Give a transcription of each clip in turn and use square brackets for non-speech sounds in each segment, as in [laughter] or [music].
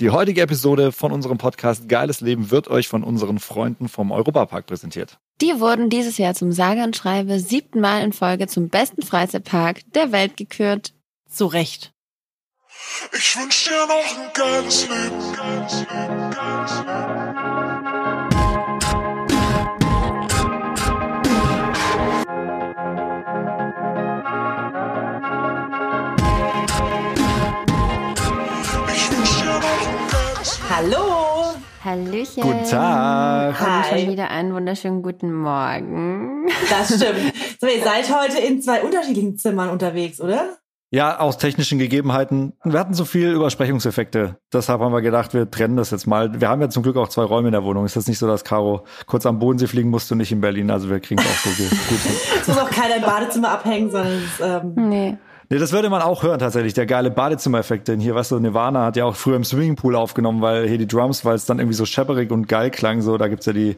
Die heutige Episode von unserem Podcast Geiles Leben wird euch von unseren Freunden vom Europapark präsentiert. Die wurden dieses Jahr zum sage und schreibe siebten Mal in Folge zum besten Freizeitpark der Welt gekürt. Zu Recht. Ich wünsch dir noch ein geiles Leben, geiles Leben, geiles Leben. Hallo. Hallöchen. Guten Tag. Und Hi. schon wieder einen wunderschönen guten Morgen. Das stimmt. [laughs] So, ihr seid heute in zwei unterschiedlichen Zimmern unterwegs, oder? Ja, aus technischen Gegebenheiten. Wir hatten so viel Übersprechungseffekte. Deshalb haben wir gedacht, wir trennen das jetzt mal. Wir haben ja zum Glück auch zwei Räume in der Wohnung. Es ist jetzt nicht so, dass Caro kurz am Bodensee fliegen musste und nicht in Berlin. Also wir kriegen es auch so gut hin. [laughs] Es muss auch keiner im Badezimmer abhängen, sondern es, ähm, Nee. Nee, das würde man auch hören tatsächlich, der geile Badezimmereffekt. Denn hier, weißt du, Nirvana hat ja auch früher im Swimmingpool aufgenommen, weil hier die Drums, weil es dann irgendwie so schepperig und geil klang, so, da gibt's ja die,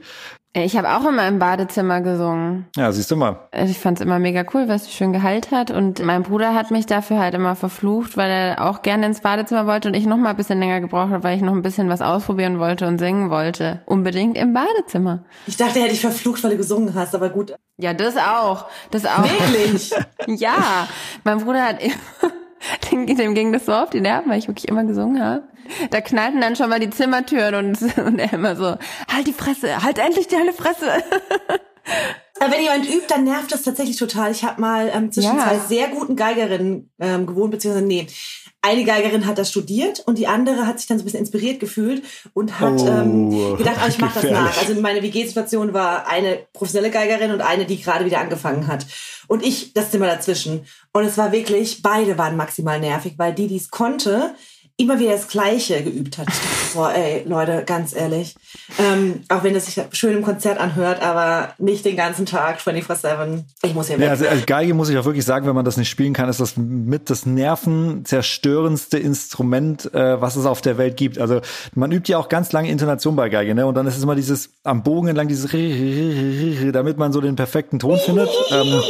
Ich habe auch immer im Badezimmer gesungen. ja, siehst du mal. Ich fand's immer mega cool, weil es schön Gehalt hat. Und mein Bruder hat mich dafür halt immer verflucht, weil er auch gerne ins Badezimmer wollte und ich noch mal ein bisschen länger gebraucht habe, weil ich noch ein bisschen was ausprobieren wollte und singen wollte. Unbedingt im Badezimmer. ich dachte, er hätte dich verflucht, weil du gesungen hast, aber gut. Ja, das auch. Das auch. Wirklich? [laughs] Ja, mein Bruder hat immer, [laughs] dem, dem ging das so auf die Nerven, weil ich wirklich immer gesungen habe. Da knallten dann schon mal die Zimmertüren und, [laughs] und er immer so, halt die Fresse, halt endlich die helle Fresse. [laughs] Aber wenn jemand übt, dann nervt das tatsächlich total. Ich habe mal ähm, zwischen Ja. zwei sehr guten Geigerinnen ähm, gewohnt, beziehungsweise nee, eine Geigerin hat das studiert und die andere hat sich dann so ein bisschen inspiriert gefühlt und hat Oh, ähm, gedacht, oh, ich mache das nach. Also meine WG-Situation war eine professionelle Geigerin und eine, die gerade wieder angefangen hat. Und ich das Zimmer dazwischen. Und es war wirklich, beide waren maximal nervig, weil die, die es konnte, immer wieder das Gleiche geübt hat. Boah, ey, Leute, ganz ehrlich. Ähm, auch wenn das sich schön im Konzert anhört, aber nicht den ganzen Tag, 24-7. Ich muss hier weg. Ja, also als Geige muss ich auch wirklich sagen, wenn man das nicht spielen kann, ist das mit das nervenzerstörendste Instrument, äh, was es auf der Welt gibt. Also man übt ja auch ganz lange Intonation bei Geige, ne? Und dann ist es immer dieses am Bogen entlang dieses damit man so den perfekten Ton findet. Ähm,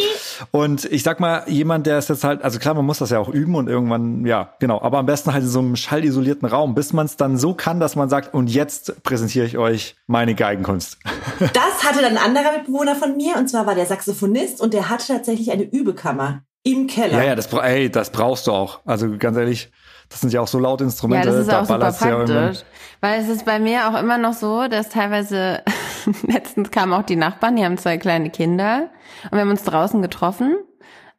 und ich sag mal, jemand, der ist jetzt halt, also klar, man muss das ja auch üben und irgendwann, ja, genau, aber am besten halt in so einem schallisolierten Raum, bis man es dann so kann, dass man sagt, und jetzt präsentiere ich euch meine Geigenkunst. [laughs] Das hatte dann ein anderer Mitbewohner von mir, und zwar war der Saxophonist, und der hatte tatsächlich eine Übekammer im Keller. Ja, ja, das, ey, das brauchst du auch. Also ganz ehrlich, das sind ja auch so laute Ja, Instrumente. das ist da auch super ja praktisch. Weil es ist bei mir auch immer noch so, dass teilweise, [laughs] letztens kamen auch die Nachbarn, die haben zwei kleine Kinder und wir haben uns draußen getroffen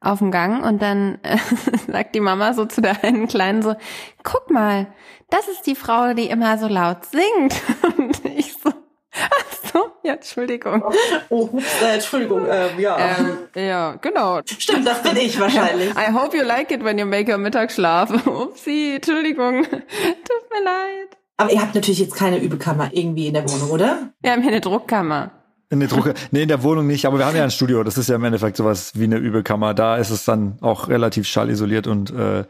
auf dem Gang und dann äh, [laughs] sagt die Mama so zu der einen Kleinen so, guck mal, das ist die Frau, die immer so laut singt. [laughs] Und ich so, ach so, ja, Entschuldigung. Oh, hups, äh, Entschuldigung, äh, ja. Ähm, ja, genau. Stimmt, das bin ich wahrscheinlich. I hope you like it when you make your Mittagsschlaf. [laughs] Upsi, Entschuldigung. Tut mir leid. Aber ihr habt natürlich jetzt keine Übekammer irgendwie in der Wohnung, oder? Wir haben hier eine Druckkammer. In der Drucke, nee, in der Wohnung nicht, aber wir haben ja ein Studio, das ist ja im Endeffekt sowas wie eine Übekammer. Da ist es dann auch relativ schallisoliert und äh,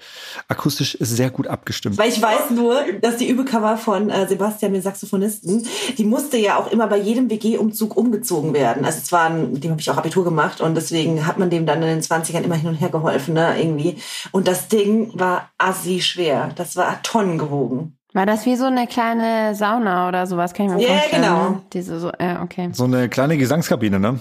akustisch sehr gut abgestimmt. Weil ich weiß nur, dass die Übekammer von äh, Sebastian, dem Saxophonisten, die musste ja auch immer bei jedem WG-Umzug umgezogen werden. Also es war, ein, dem habe ich auch Abitur gemacht und deswegen hat man dem dann in den 20ern immer hin und her geholfen, ne, irgendwie. Und das Ding war assi schwer. Das war Tonnen gewogen. War das wie so eine kleine Sauna oder sowas? Kann ich mir Ja, vorstellen. genau. ne? Diese so, ja, okay. So eine kleine Gesangskabine, ne?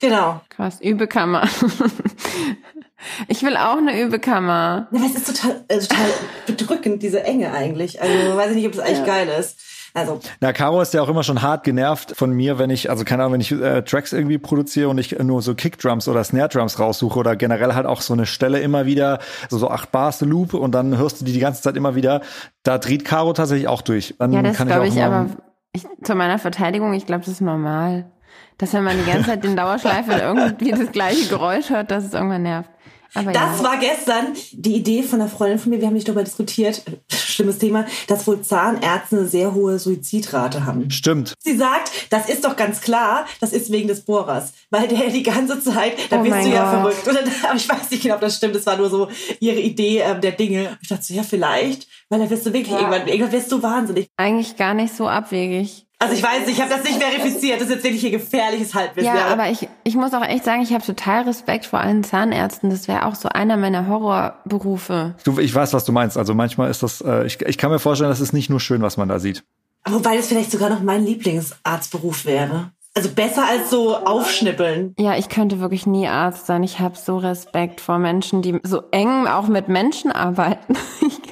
Genau. Krass. Übekammer. [laughs] ich will auch eine Übekammer. Ja, aber es ist total, äh, total bedrückend, diese Enge eigentlich. Also weiß ich nicht, ob das eigentlich geil ist. Also, Na, Caro ist ja auch immer schon hart genervt von mir, wenn ich, also keine Ahnung, wenn ich äh, Tracks irgendwie produziere und ich nur so Kickdrums oder Snare-Drums raussuche oder generell halt auch so eine Stelle immer wieder, so, so acht Bars Loop und dann hörst du die die ganze Zeit immer wieder, da dreht Caro tatsächlich auch durch. Dann Ja, das kann glaube ich, immer- aber ich, zu meiner Verteidigung, ich glaube, das ist normal. Dass wenn man die ganze Zeit den Dauerschleife irgendwie das gleiche Geräusch hört, dass es irgendwann nervt. Aber Das ja. war gestern die Idee von einer Freundin von mir, wir haben nicht darüber diskutiert, schlimmes Thema, dass wohl Zahnärzte eine sehr hohe Suizidrate haben. Stimmt. Sie sagt, das ist doch ganz klar, das ist wegen des Bohrers. Weil der die ganze Zeit, da Oh bist du ja Gott. verrückt. Oder, [laughs] aber ich weiß nicht genau, ob das stimmt. Das war nur so ihre Idee ähm, der Dinge. Ich dachte so, ja, vielleicht. Weil da wirst du wirklich irgendwann, irgendwann wirst du wahnsinnig. Eigentlich gar nicht so abwegig. Also ich weiß, ich habe das nicht verifiziert. Das ist jetzt wirklich hier gefährliches Halbwissen. Ja, aber ich, ich muss auch echt sagen, ich habe total Respekt vor allen Zahnärzten. Das wäre auch so einer meiner Horrorberufe. Du, ich weiß, was du meinst. Also manchmal ist das, äh, ich, ich kann mir vorstellen, das ist nicht nur schön, was man da sieht. Wobei das vielleicht sogar noch mein Lieblingsarztberuf wäre. Also besser als so aufschnippeln. Ja, ich könnte wirklich nie Arzt sein. Ich habe so Respekt vor Menschen, die so eng auch mit Menschen arbeiten. [laughs] Ich, ich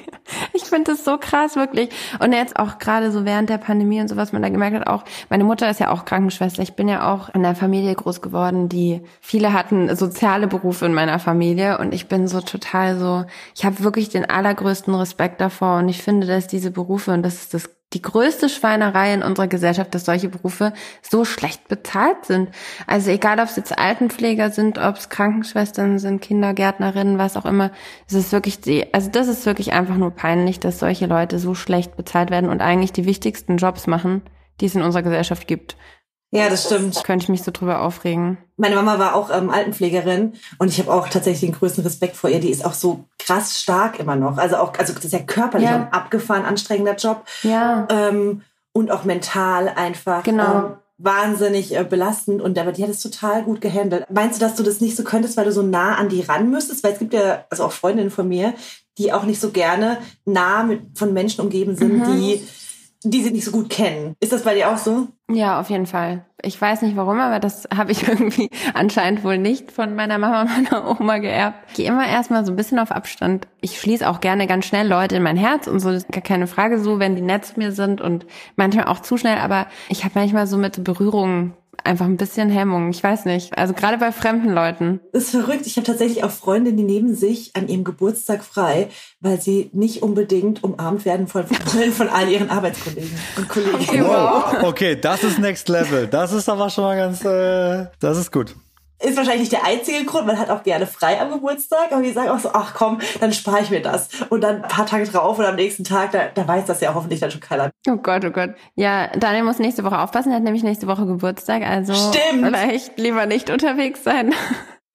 finde das so krass, wirklich. Und jetzt auch gerade so während der Pandemie und so, was man da gemerkt hat, auch, meine Mutter ist ja auch Krankenschwester. Ich bin ja auch in einer Familie groß geworden, die viele hatten soziale Berufe in meiner Familie und ich bin so total so, ich habe wirklich den allergrößten Respekt davor und ich finde, dass diese Berufe, und das ist das die größte Schweinerei in unserer Gesellschaft, dass solche Berufe so schlecht bezahlt sind. Also egal, ob es jetzt Altenpfleger sind, ob es Krankenschwestern sind, Kindergärtnerinnen, was auch immer, es ist wirklich die, also das ist wirklich einfach nur peinlich, dass solche Leute so schlecht bezahlt werden und eigentlich die wichtigsten Jobs machen, die es in unserer Gesellschaft gibt. Ja, das stimmt. Da könnte ich mich so drüber aufregen. Meine Mama war auch ähm, Altenpflegerin und ich habe auch tatsächlich den größten Respekt vor ihr. Die ist auch so krass stark immer noch. Also auch, also das ist ja körperlich Ja. ein abgefahren anstrengender Job Ja. ähm, und auch mental einfach Genau. ähm, wahnsinnig äh, belastend. Und aber die hat es total gut gehandelt. Meinst du, dass du das nicht so könntest, weil du so nah an die ran müsstest? Weil es gibt ja also auch Freundinnen von mir, die auch nicht so gerne nah mit von Menschen umgeben sind, Mhm. die die sie nicht so gut kennen. Ist das bei dir auch so? Ja, auf jeden Fall. Ich weiß nicht warum, aber das habe ich [laughs] irgendwie anscheinend wohl nicht von meiner Mama [laughs] meiner Oma geerbt. Ich gehe immer erstmal so ein bisschen auf Abstand. Ich schließe auch gerne ganz schnell Leute in mein Herz und so, das ist gar keine Frage so, wenn die nett zu mir sind und manchmal auch zu schnell, aber ich habe manchmal so mit Berührungen einfach ein bisschen Hemmung. Ich weiß nicht. Also gerade bei fremden Leuten. Das ist verrückt. Ich habe tatsächlich auch Freundinnen, die nehmen sich an ihrem Geburtstag frei, weil sie nicht unbedingt umarmt werden von, wollen von all ihren Arbeitskollegen und Kollegen. Wow. Okay, das ist Next Level. Das ist aber schon mal ganz, äh, das ist gut. Ist wahrscheinlich nicht der einzige Grund. Man hat auch gerne frei am Geburtstag, aber die sagen auch so, ach komm, dann spare ich mir das. Und dann ein paar Tage drauf oder am nächsten Tag, da, da weiß das ja hoffentlich dann schon keiner. Oh Gott, oh Gott. Ja, Daniel muss nächste Woche aufpassen. Er hat nämlich nächste Woche Geburtstag. Also Stimmt. vielleicht lieber nicht unterwegs sein.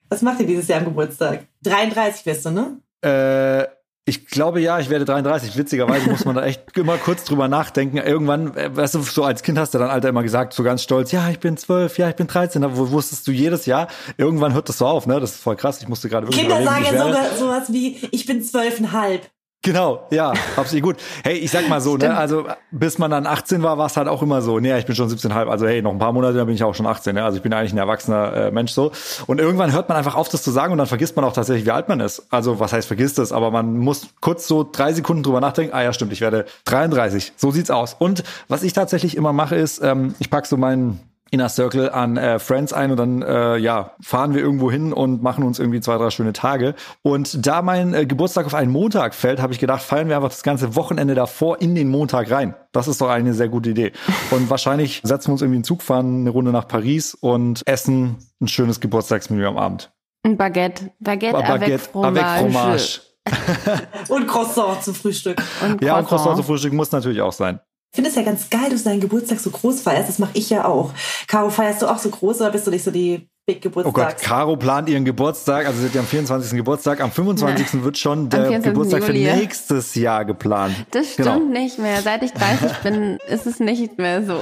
Was macht ihr dieses Jahr am Geburtstag? 33 bist du, ne? Äh, ich glaube ja, ich werde 33. Witzigerweise muss man da echt [laughs] immer kurz drüber nachdenken. Irgendwann, äh, weißt du, so als Kind hast du dann Alter immer gesagt, so ganz stolz, ja, ich bin 12, ja, ich bin 13. Da wo- wusstest du jedes Jahr, irgendwann hört das so auf, ne? Das ist voll krass. Ich musste gerade wirklich Kinder sagen wie ja sogar sowas wie, ich bin zwölfeinhalb. Genau, ja, absolut gut. Hey, ich sag mal so, ne, also bis man dann 18 war, war es halt auch immer so, nee, ich bin schon 17,5, also hey, noch ein paar Monate, dann bin ich auch schon 18, ne? also ich bin eigentlich ein erwachsener äh, Mensch so. Und irgendwann hört man einfach auf, das zu sagen und dann vergisst man auch tatsächlich, wie alt man ist. Also was heißt vergisst es, aber man muss kurz so drei Sekunden drüber nachdenken, ah ja, stimmt, ich werde 33, so sieht's aus. Und was ich tatsächlich immer mache, ist, ähm, ich pack so meinen Inner Circle an äh, Friends ein und dann äh, ja fahren wir irgendwo hin und machen uns irgendwie zwei drei schöne Tage und da mein äh, Geburtstag auf einen Montag fällt habe ich gedacht feiern wir einfach das ganze Wochenende davor in den Montag rein das ist doch eine sehr gute Idee und wahrscheinlich setzen wir uns irgendwie in den Zug fahren eine Runde nach Paris und essen ein schönes Geburtstagsmenü am Abend Ein Baguette. Baguette, avec Baguette fromage. avec fromage [laughs] [laughs] Und Croissant zum Frühstück. Und ja und Croissant. Croissant zu Frühstück muss natürlich auch sein Ich finde es ja ganz geil, dass du deinen Geburtstag so groß feierst. Das mache ich ja auch. Caro, feierst du auch so groß oder bist du nicht so die Big Oh Gott? Caro plant ihren Geburtstag, also sie hat ja am 24. Geburtstag, am 25. wird schon der 24. Geburtstag für nächstes Jahr geplant. Das stimmt Genau. nicht mehr. Seit ich 30 bin, ist es nicht mehr so.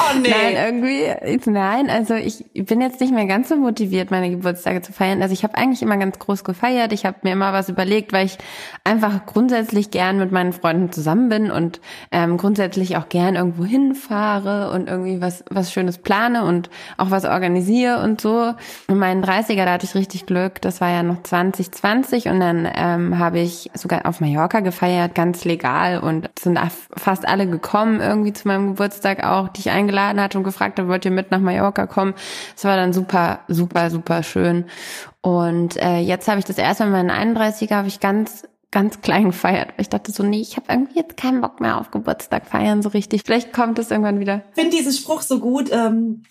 Oh nee. Nein, irgendwie, nein, also ich bin jetzt nicht mehr ganz so motiviert, meine Geburtstage zu feiern. Also ich habe eigentlich immer ganz groß gefeiert. Ich habe mir immer was überlegt, weil ich einfach grundsätzlich gern mit meinen Freunden zusammen bin und ähm, grundsätzlich auch gern irgendwo hinfahre und irgendwie was, was Schönes plane und auch was organisiere und so. In meinen 30er, da hatte ich richtig Glück. Das war ja noch 2020 und dann ähm, habe ich sogar auf Mallorca gefeiert, ganz legal und sind fast alle gekommen irgendwie zu meinem Geburtstag auch, die ich eingeladen hatte und gefragt habe, wollt ihr mit nach Mallorca kommen? Es war dann super, super, super schön. Und äh, jetzt habe ich das erste Mal meinen 31er habe ich ganz ganz klein gefeiert. Ich dachte so, nee, ich habe irgendwie jetzt keinen Bock mehr auf Geburtstag feiern so richtig. Vielleicht kommt es irgendwann wieder. Ich finde diesen Spruch so gut. Ähm,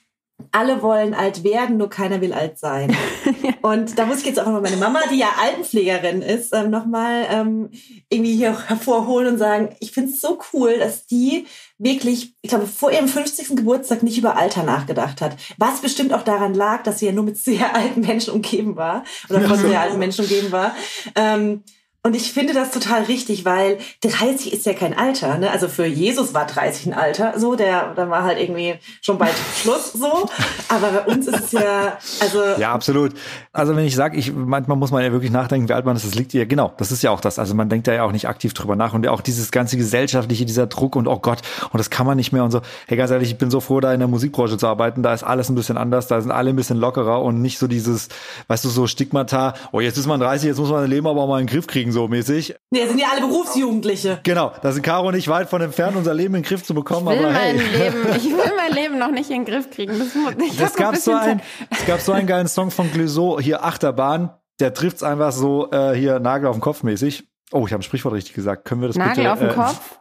alle wollen alt werden, nur keiner will alt sein. [laughs] Und da muss ich jetzt auch nochmal meine Mama, die ja Altenpflegerin ist, ähm, nochmal ähm, irgendwie hier hervorholen und sagen, ich finde es so cool, dass die wirklich, ich glaube, vor ihrem 50. Geburtstag nicht über Alter nachgedacht hat. Was bestimmt auch daran lag, dass sie ja nur mit sehr alten Menschen umgeben war oder von sehr alten Menschen umgeben war. Ähm, Und ich finde das total richtig, weil 30 ist ja kein Alter. Ne? Also für Jesus war 30 ein Alter, so der, da war halt irgendwie schon bald [laughs] Schluss, so. Aber bei uns ist es ja, also Ja, absolut. Also wenn ich sage, ich manchmal muss man ja wirklich nachdenken, wie alt man ist, das liegt ja genau. Das ist ja auch das. Also man denkt da ja auch nicht aktiv drüber nach und auch dieses ganze gesellschaftliche, dieser Druck und oh Gott und das kann man nicht mehr und so. Hey, ganz ehrlich, ich bin so froh, da in der Musikbranche zu arbeiten. Da ist alles ein bisschen anders, da sind alle ein bisschen lockerer und nicht so dieses, weißt du, so Stigmata. Oh, jetzt ist man 30, jetzt muss man sein Leben aber auch mal in den Griff kriegen so mäßig. nee, sind ja alle Berufsjugendliche. Genau, da sind Caro nicht weit von entfernt, unser Leben in den Griff zu bekommen, Ich will, aber hey. mein Leben, [laughs] ich will mein Leben noch nicht in den Griff kriegen. Das, muss, ich Es noch gab, so ein, es gab so einen geilen Song von Glüso, hier Achterbahn, der trifft's einfach so äh, hier Nagel auf den Kopf mäßig. Oh, ich habe ein Sprichwort richtig gesagt. Können wir das Nagel bitte? auf den äh, Kopf.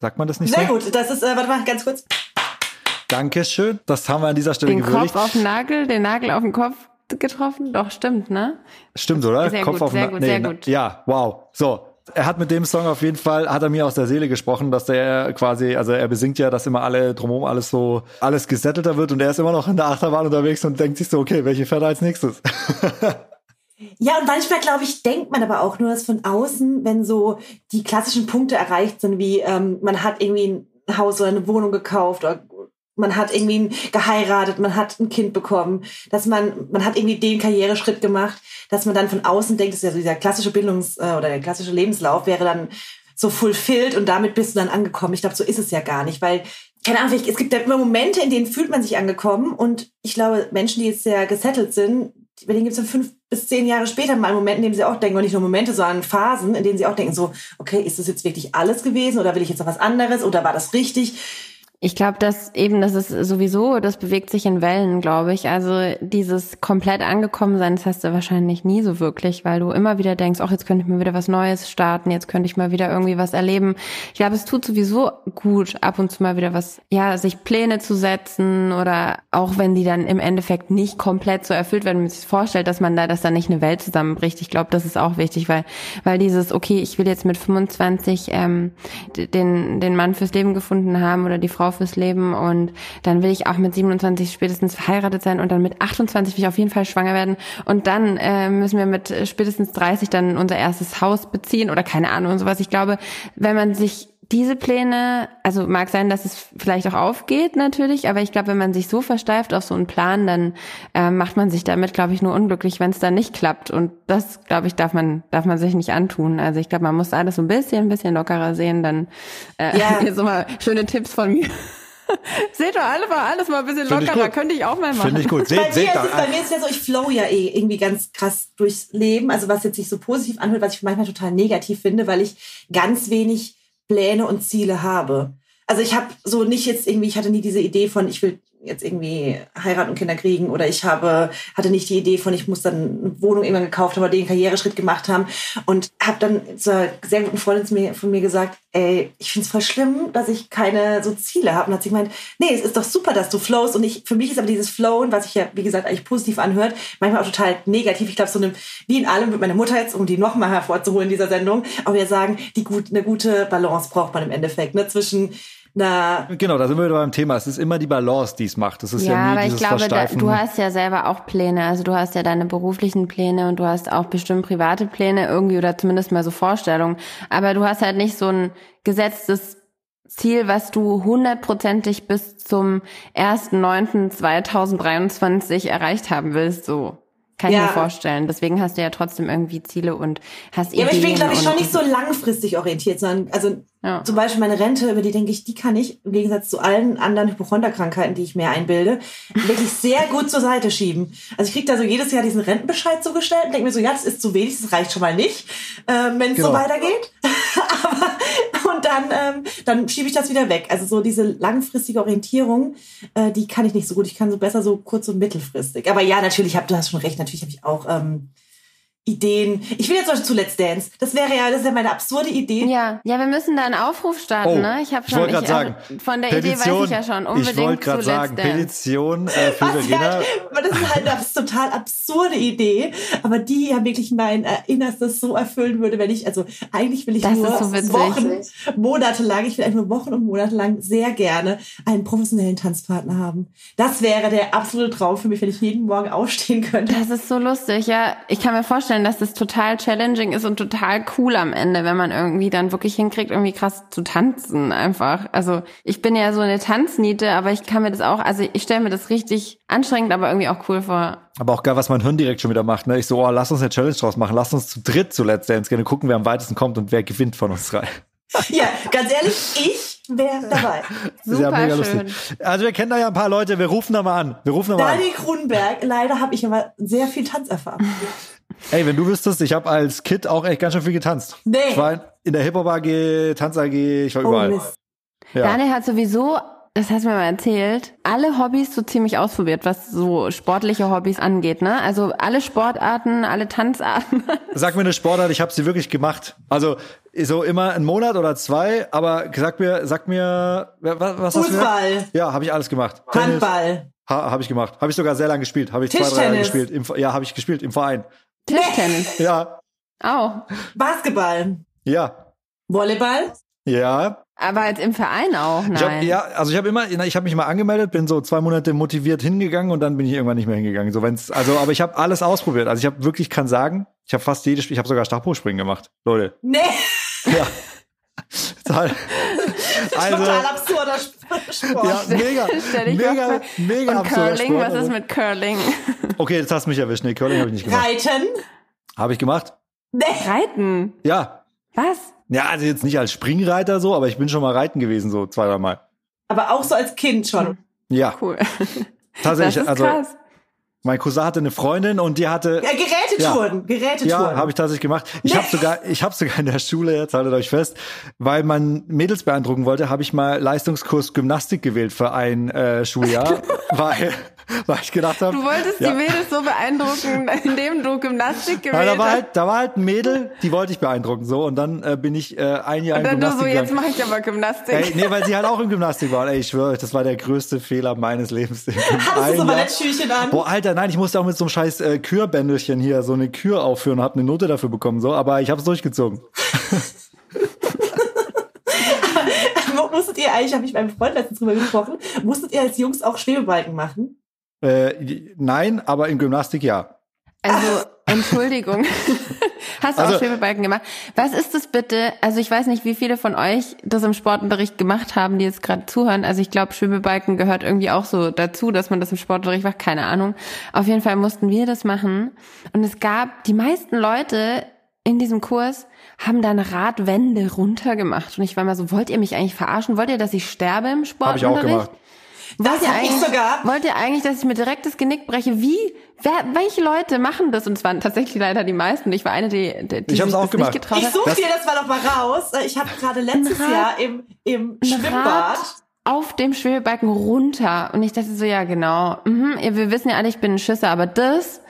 Sagt man das nicht Sehr so? gut, das ist, äh, warte mal, ganz kurz. Dankeschön. Das haben wir an dieser Stelle Den gewürdigt. Kopf auf den Nagel, den Nagel auf den Kopf getroffen. Doch, stimmt, ne? Stimmt, oder? Sehr Kopf gut, auf sehr den- gut, nee, sehr gut. Ja, wow. So. Er hat mit dem Song auf jeden Fall, hat er mir aus der Seele gesprochen, dass der quasi, also er besingt ja, dass immer alle drumherum alles so, alles gesettelter wird und er ist immer noch in der Achterbahn unterwegs und denkt sich so, okay, welche fährt er als nächstes? [laughs] Ja, und manchmal, glaube ich, denkt man aber auch nur das von außen, wenn so die klassischen Punkte erreicht sind, wie ähm, man hat irgendwie ein Haus oder eine Wohnung gekauft oder man hat irgendwie geheiratet, man hat ein Kind bekommen, dass man, man hat irgendwie den Karriereschritt gemacht, dass man dann von außen denkt, das ist ja so dieser klassische Bildungs- äh, oder der klassische Lebenslauf wäre dann so fulfilled und damit bist du dann angekommen. Ich glaube, so ist es ja gar nicht, weil keine Ahnung, es gibt ja immer Momente, in denen fühlt man sich angekommen und ich glaube, Menschen, die jetzt sehr gesettelt sind, bei denen gibt es dann fünf bis zehn Jahre später mal einen Moment, in dem sie auch denken, und nicht nur Momente, sondern Phasen, in denen sie auch denken, so, okay, ist das jetzt wirklich alles gewesen oder will ich jetzt noch was anderes oder war das richtig? Ich glaube, dass eben, das ist sowieso, das bewegt sich in Wellen, glaube ich. Also dieses komplett angekommen sein, das hast du wahrscheinlich nie so wirklich, weil du immer wieder denkst, ach, jetzt könnte ich mal wieder was Neues starten, jetzt könnte ich mal wieder irgendwie was erleben. Ich glaube, es tut sowieso gut, ab und zu mal wieder was, ja, sich Pläne zu setzen oder auch wenn die dann im Endeffekt nicht komplett so erfüllt werden, wenn man sich vorstellt, dass man da, dass da nicht eine Welt zusammenbricht. Ich glaube, das ist auch wichtig, weil, weil dieses, okay, ich will jetzt mit 25 ähm, den, den Mann fürs Leben gefunden haben oder die Frau fürs Leben und dann will ich auch mit 27 spätestens verheiratet sein und dann mit 28 will ich auf jeden Fall schwanger werden und dann äh, müssen wir mit spätestens 30 dann unser erstes Haus beziehen oder keine Ahnung und sowas. Ich glaube, wenn man sich diese Pläne, also mag sein, dass es vielleicht auch aufgeht natürlich, aber ich glaube, wenn man sich so versteift auf so einen Plan, dann äh, macht man sich damit, glaube ich, nur unglücklich, wenn es dann nicht klappt. Und das, glaube ich, darf man darf man sich nicht antun. Also ich glaube, man muss alles so ein bisschen, ein bisschen lockerer sehen. Dann äh, Ja. hier [laughs] so mal schöne Tipps von mir. [laughs] Seht doch alle mal alles mal ein bisschen Find ich lockerer, könnte ich auch mal machen. Finde ich gut. Bei Seht, mir, seht es, bei mir ist es ja so, ich flow ja eh irgendwie ganz krass durchs Leben. Also was jetzt sich so positiv anhört, was ich manchmal total negativ finde, weil ich ganz wenig Pläne und Ziele habe. Also ich habe so nicht jetzt irgendwie, ich hatte nie diese Idee von, ich will jetzt irgendwie heiraten und Kinder kriegen oder ich habe hatte nicht die Idee von ich muss dann eine Wohnung irgendwann gekauft haben oder den Karriereschritt gemacht haben und habe dann zur sehr guten Freundin von mir gesagt ey ich finde es voll schlimm dass ich keine so Ziele habe. Und hat sie gemeint nee es ist doch super dass du flowst und ich für mich ist aber dieses Flowen was sich ja wie gesagt eigentlich positiv anhört manchmal auch total negativ. Ich glaube so eine wie in allem mit meiner Mutter jetzt um die nochmal hervorzuholen in dieser Sendung aber wir sagen die gut eine gute Balance braucht man im Endeffekt ne zwischen einer Genau, da sind wir wieder beim Thema. Es ist immer die Balance, die es macht. Das ist ja, Ja, nie aber ich dieses glaube, da, du hast ja selber auch Pläne. Also du hast ja deine beruflichen Pläne und du hast auch bestimmt private Pläne irgendwie oder zumindest mal so Vorstellungen. Aber du hast halt nicht so ein gesetztes Ziel, was du hundertprozentig bis zum 1.9.2023 erreicht haben willst. So kann ich Ja. mir vorstellen. Deswegen hast du ja trotzdem irgendwie Ziele und hast Ja, aber Ideen. ich bin, glaube ich, schon nicht so langfristig orientiert, sondern also Ja. zum Beispiel meine Rente, über die denke ich, die kann ich im Gegensatz zu allen anderen Hypochonderkrankheiten, die ich mir einbilde, wirklich sehr gut zur Seite schieben. Also ich kriege da so jedes Jahr diesen Rentenbescheid zugestellt und denke mir so, ja, das ist zu wenig, das reicht schon mal nicht, äh, wenn es Genau. so weitergeht. [laughs] Aber, und dann, ähm, dann schiebe ich das wieder weg. Also so diese langfristige Orientierung, äh, die kann ich nicht so gut. Ich kann so besser so kurz- und mittelfristig. Aber ja, natürlich, hab, du hast schon recht, natürlich habe ich auch ähm, Ideen. Ich will jetzt zum Beispiel zu Let's Dance. Das wäre ja, das ist ja meine absurde Idee. Ja, ja, wir müssen da einen Aufruf starten, Oh, ne? Ich habe ich schon wollte gerade ich, sagen, also von der Idee weiß ich ja schon. Unbedingt ich wollte gerade zu Let's sagen, Dance. Petition äh, für Was Verena. halt, das ist halt eine total absurde Idee, aber die ja wirklich mein äh, Innerstes so erfüllen würde, wenn ich, also eigentlich will ich Das nur so. Wochen, Monate lang, ich will einfach nur Wochen und Monate lang sehr gerne einen professionellen Tanzpartner haben. Das wäre der absolute Traum für mich, wenn ich jeden Morgen aufstehen könnte. Das ist so lustig, ja. Ich kann mir vorstellen, vorstellen, dass das total challenging ist und total cool am Ende, wenn man irgendwie dann wirklich hinkriegt, irgendwie krass zu tanzen einfach. Also ich bin ja so eine Tanzniete, aber ich kann mir das auch, also ich stelle mir das richtig anstrengend, aber irgendwie auch cool vor. Aber auch geil, was mein Hirn direkt schon wieder macht. Ne? Ich so, oh, lass uns eine Challenge draus machen. Lass uns zu dritt zu Let's Dance gerne gucken, wer am weitesten kommt und wer gewinnt von uns drei. [laughs] Ja, ganz ehrlich, ich wäre dabei. Ja Super mega schön. lustig. Also wir kennen da ja ein paar Leute, wir rufen da mal an. Wir rufen da mal an. Daniel Kronenberg, leider habe ich aber sehr viel Tanzerfahrung. Ey, wenn du wüsstest, ich habe als Kid auch echt ganz schön viel getanzt. Nee. Ich war in der Hip-Hop AG, Tanz AG, ich war Oh überall. Mist. ja. Daniel hat sowieso, das hast du mir mal erzählt, alle Hobbys so ziemlich ausprobiert, was so sportliche Hobbys angeht, ne? Also alle Sportarten, alle Tanzarten. [laughs] Sag mir eine Sportart, ich habe sie wirklich gemacht. Also so immer einen Monat oder zwei, aber sag mir, sag mir, was, was hast du gesagt? Fußball, Ja, habe ich alles gemacht. Tennis, Handball, ha, habe ich gemacht. Habe ich sogar sehr lange gespielt. Habe ich zwei, drei Jahre gespielt. Im, ja, habe ich gespielt im Verein. Tischtennis. [laughs] Ja, Auch. Basketball, ja, Volleyball. ja. Aber jetzt im Verein auch, Ich hab, nein. ja, also ich habe immer, ich habe mich mal angemeldet, bin so zwei Monate motiviert hingegangen und dann bin ich irgendwann nicht mehr hingegangen. So wenn's, also, aber ich habe alles ausprobiert. Also ich habe wirklich, kann sagen, ich habe fast jedes Spiel, ich habe sogar Stabhochspringen gemacht, Leute. Nee, Ja. [laughs] Total. Also, total absurder [laughs] Sport. ja, mega, mega, mega Und absurder Curling, Sport, was ist also. mit Curling? [laughs] Okay, jetzt hast du mich erwischt. Nee, Curling habe ich nicht gemacht. Reiten. Habe ich gemacht? Nee. Reiten. Ja. Was? Ja, also jetzt nicht als Springreiter so, aber ich bin schon mal reiten gewesen, so zwei, drei Mal. Aber auch so als Kind schon. Ja, Cool. Das tatsächlich. also krass. Mein Cousin hatte eine Freundin und die hatte Ja, Gerätetouren. Gerätetouren. Ja, habe ich tatsächlich gemacht. Ich habe sogar, ich habe sogar in der Schule, jetzt haltet euch fest, weil man Mädels beeindrucken wollte, habe ich mal Leistungskurs Gymnastik gewählt für ein äh, Schuljahr, [laughs] weil, [laughs] weil ich gedacht habe, Du wolltest ja. die Mädels so beeindrucken, [laughs] indem du Gymnastik gewählt Nein, da war hast. halt, da war halt ein Mädel, die wollte ich beeindrucken, so und dann äh, bin ich äh, ein Jahr Und in dann du so, Gymnastik jetzt mache ich aber Gymnastik. Ey, nee, weil sie halt auch in Gymnastik war. Ey, ich schwöre euch, das war der größte Fehler meines Lebens. [laughs] Hattest du so Ein Jahr- Ballettschüchen an? Boah, Alter, nein, ich musste auch mit so einem scheiß äh, Kürbändelchen hier so eine Kür aufführen und hab eine Note dafür bekommen, so, aber ich habe es durchgezogen. Musstet ihr eigentlich, habe ich mit meinem Freund letztens drüber gesprochen, musstet ihr als Jungs auch Schwebebalken machen? Äh, nein, aber in Gymnastik ja. Also, Entschuldigung. [laughs] Hast du Also- auch Schwebebalken gemacht? Was ist das bitte? Also ich weiß nicht, wie viele von euch das im Sportunterricht gemacht haben, die jetzt gerade zuhören. Also ich glaube, Schwebebalken gehört irgendwie auch so dazu, dass man das im Sportunterricht macht. Keine Ahnung. Auf jeden Fall mussten wir das machen. Und es gab, die meisten Leute in diesem Kurs haben dann Radwände runtergemacht. Und ich war mal so, wollt ihr mich eigentlich verarschen? Wollt ihr, dass ich sterbe im Habe ich Sportunterricht? auch gemacht. Wollt Das ihr, eigentlich, sogar. wollt ihr eigentlich, dass ich mir direkt das Genick breche? Wie? Wer, welche Leute machen das? Und es waren tatsächlich leider die meisten. Ich war eine, die, die, die Ich hab's auch das gemacht. nicht getraut Ich suche dir das mal noch mal raus. Ich habe gerade letztes Rad- Jahr im, im Schwimmbad. Auf dem Schwebebalken runter. Und ich dachte so, ja genau. Mhm, wir wissen ja alle, ich bin ein Schisser, aber das,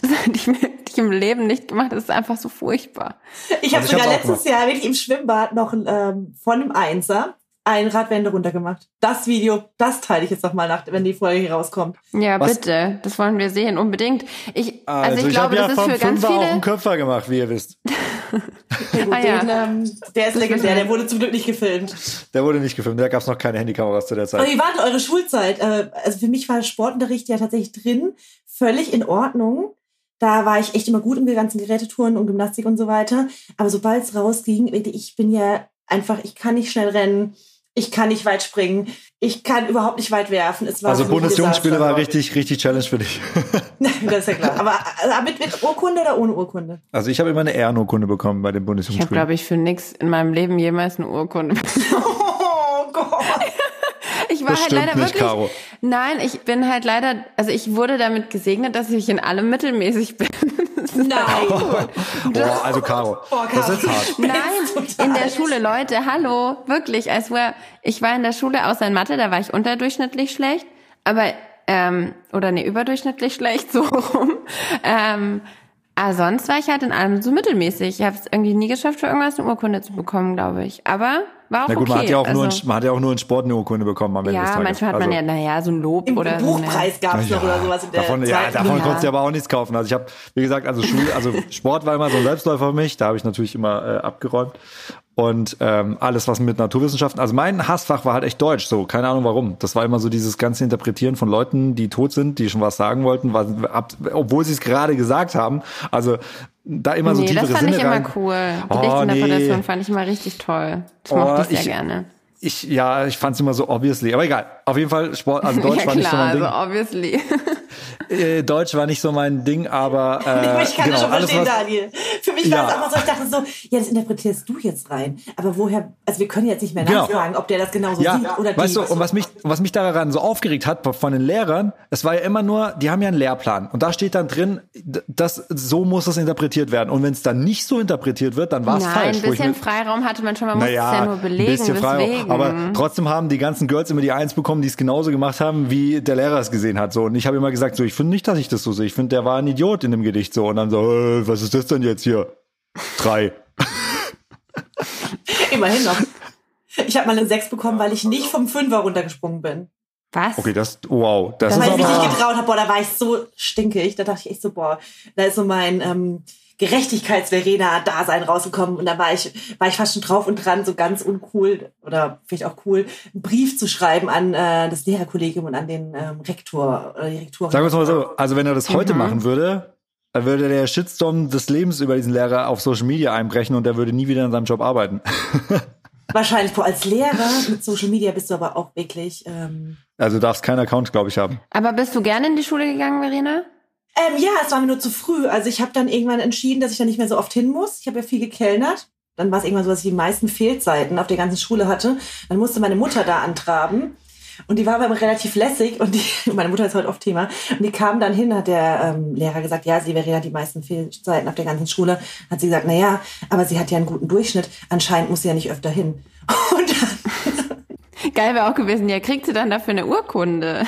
das [laughs] hätte ich, ich im Leben nicht gemacht. Das ist einfach so furchtbar. Ich habe Also sogar letztes Jahr wirklich im Schwimmbad noch ähm, von einem Einser ein Radwände runtergemacht. Das Video, das teile ich jetzt noch mal nach, wenn die Folge hier rauskommt. Ja, Was- bitte. Das wollen wir sehen, unbedingt. Ich, also, Also, ich, ich, glaube, ja das ist für ganz Fünfer auch einen viele. Köpfer gemacht, wie ihr wisst. [laughs] Ja, gut, Ah, ja. den, ähm, der ist legendär, der wurde zum Glück nicht gefilmt. Der wurde nicht gefilmt, da gab's noch keine Handykameras zu der Aber Zeit. wie war denn eure Schulzeit? Äh, Also für mich war Sportunterricht ja tatsächlich drin, völlig in Ordnung. Da war ich echt immer gut im ganzen Gerätetouren und Gymnastik und so weiter. Aber sobald es rausging, ich bin ja einfach, ich kann nicht schnell rennen, ich kann nicht weit springen, ich kann überhaupt nicht weit werfen. Es war Also so ein Bundesjugendspiele war richtig, richtig Challenge für dich. [laughs] [laughs] das ist ja klar. Aber äh, mit, mit Urkunde oder ohne Urkunde? Also ich habe immer eine Ehrenurkunde bekommen bei den Ich habe, Bundesjugendspielen. glaube ich, für nix in meinem Leben jemals eine Urkunde. [laughs] Oh Gott. Ich war Das halt stimmt leider nicht, wirklich. Caro. Nein, ich bin halt leider, also ich wurde damit gesegnet, dass ich in allem mittelmäßig bin. [laughs] Nein. [laughs] Boah, also Caro, [laughs] das Caro. ist hart. Nein, in der Schule, Leute, hallo, wirklich. als wär, ich war in der Schule außer in Mathe, da war ich unterdurchschnittlich schlecht, aber ähm, oder nee, überdurchschnittlich schlecht, so rum. Ähm, aber sonst war ich halt in allem so mittelmäßig. Ich habe es irgendwie nie geschafft, für irgendwas eine Urkunde zu bekommen, glaube ich. Aber war auch Na gut, okay. man hat ja auch nur, also, in, man hat ja auch nur in Sport eine Urkunde bekommen am Ende des ja, Tages. manchmal hat man Also- ja, naja, so ein Lob Im oder so. Buchpreis gab es Ja, noch oder sowas in der davon, ja, davon Ja. konntest du aber auch nichts kaufen. Also ich habe, wie gesagt, also Schul, also Sport war immer so ein Selbstläufer für mich. Da habe ich natürlich immer äh, abgeräumt. Und ähm, alles, was mit Naturwissenschaften, also mein Hassfach war halt echt Deutsch, so, keine Ahnung warum. Das war immer so dieses ganze Interpretieren von Leuten, die tot sind, die schon was sagen wollten, was, ab, obwohl sie es gerade gesagt haben. Also da immer so nee, tiefere das fand Sinne ich immer rein. cool. Die Oh, Dichtinterpretation nee. fand ich immer richtig toll. Das Oh, mochte ich sehr ich- gerne. Ich, ja, ich fand es immer so obviously. Aber egal. Auf jeden Fall, Sport, also Deutsch [laughs] ja, war nicht so mein Ding. also obviously. [laughs] Äh, Deutsch war nicht so mein Ding, aber äh, [laughs] ich kann genau, das schon verstehen, was, Daniel. Für mich Ja. war es auch mal so, ich dachte so, ja, das interpretierst du jetzt rein. Aber woher, also wir können jetzt nicht mehr Genau. nachfragen, ob der das genauso Ja, sieht oder weißt die. du, und was mich, was mich daran so aufgeregt hat von den Lehrern, es war ja immer nur, die haben ja einen Lehrplan und da steht dann drin, d- dass so muss es interpretiert werden. Und wenn es dann nicht so interpretiert wird, dann war es Nein, falsch. ein bisschen mir- Freiraum hatte man schon, man naja, es ja nur belegen, ein bisschen Freiraum. weswegen. Aber trotzdem haben die ganzen Girls immer die Eins bekommen, die es genauso gemacht haben, wie der Lehrer es gesehen hat. So und ich habe immer gesagt, so ich finde nicht, dass ich das so sehe. Ich finde, der war ein Idiot in dem Gedicht so und dann so, äh, was ist das denn jetzt hier? Drei. [laughs] Immerhin noch. Ich habe mal eine 6 bekommen, weil ich nicht vom Fünfer runtergesprungen bin. Was? Okay, das, wow, das Weil ist ich mich nicht aber. getraut habe, boah, da war ich so stinkig. Da dachte ich echt so, boah, da ist so mein ähm, Gerechtigkeits-Verena-Dasein rausgekommen. Und da war ich, war ich fast schon drauf und dran, so ganz uncool oder vielleicht auch cool, einen Brief zu schreiben an äh, das Lehrerkollegium und an den ähm, Rektor oder die Rektorin. Sagen wir es mal so, also wenn er das heute Mhm. machen würde, dann würde der Shitstorm des Lebens über diesen Lehrer auf Social Media einbrechen und er würde nie wieder in seinem Job arbeiten. [laughs] Wahrscheinlich, als Lehrer mit Social Media bist du aber auch wirklich... Ähm, Also darfst keinen Account, glaube ich, haben. Aber bist du gerne in die Schule gegangen, Verena? Ähm, ja, es war mir nur zu früh. Also ich habe dann irgendwann entschieden, dass ich da nicht mehr so oft hin muss. Ich habe ja viel gekellnert. Dann war es irgendwann so, dass ich die meisten Fehlzeiten auf der ganzen Schule hatte. Dann musste meine Mutter da antraben. Und die war aber relativ lässig und die, [laughs] meine Mutter ist heute oft Thema. Und die kam dann hin, hat der ähm, Lehrer gesagt, ja, sie Verena hat die meisten Fehlzeiten auf der ganzen Schule. Hat sie gesagt, na ja, aber sie hat ja einen guten Durchschnitt. Anscheinend muss sie ja nicht öfter hin. [laughs] Und dann Geil wäre auch gewesen, ja, kriegt sie dann dafür eine Urkunde.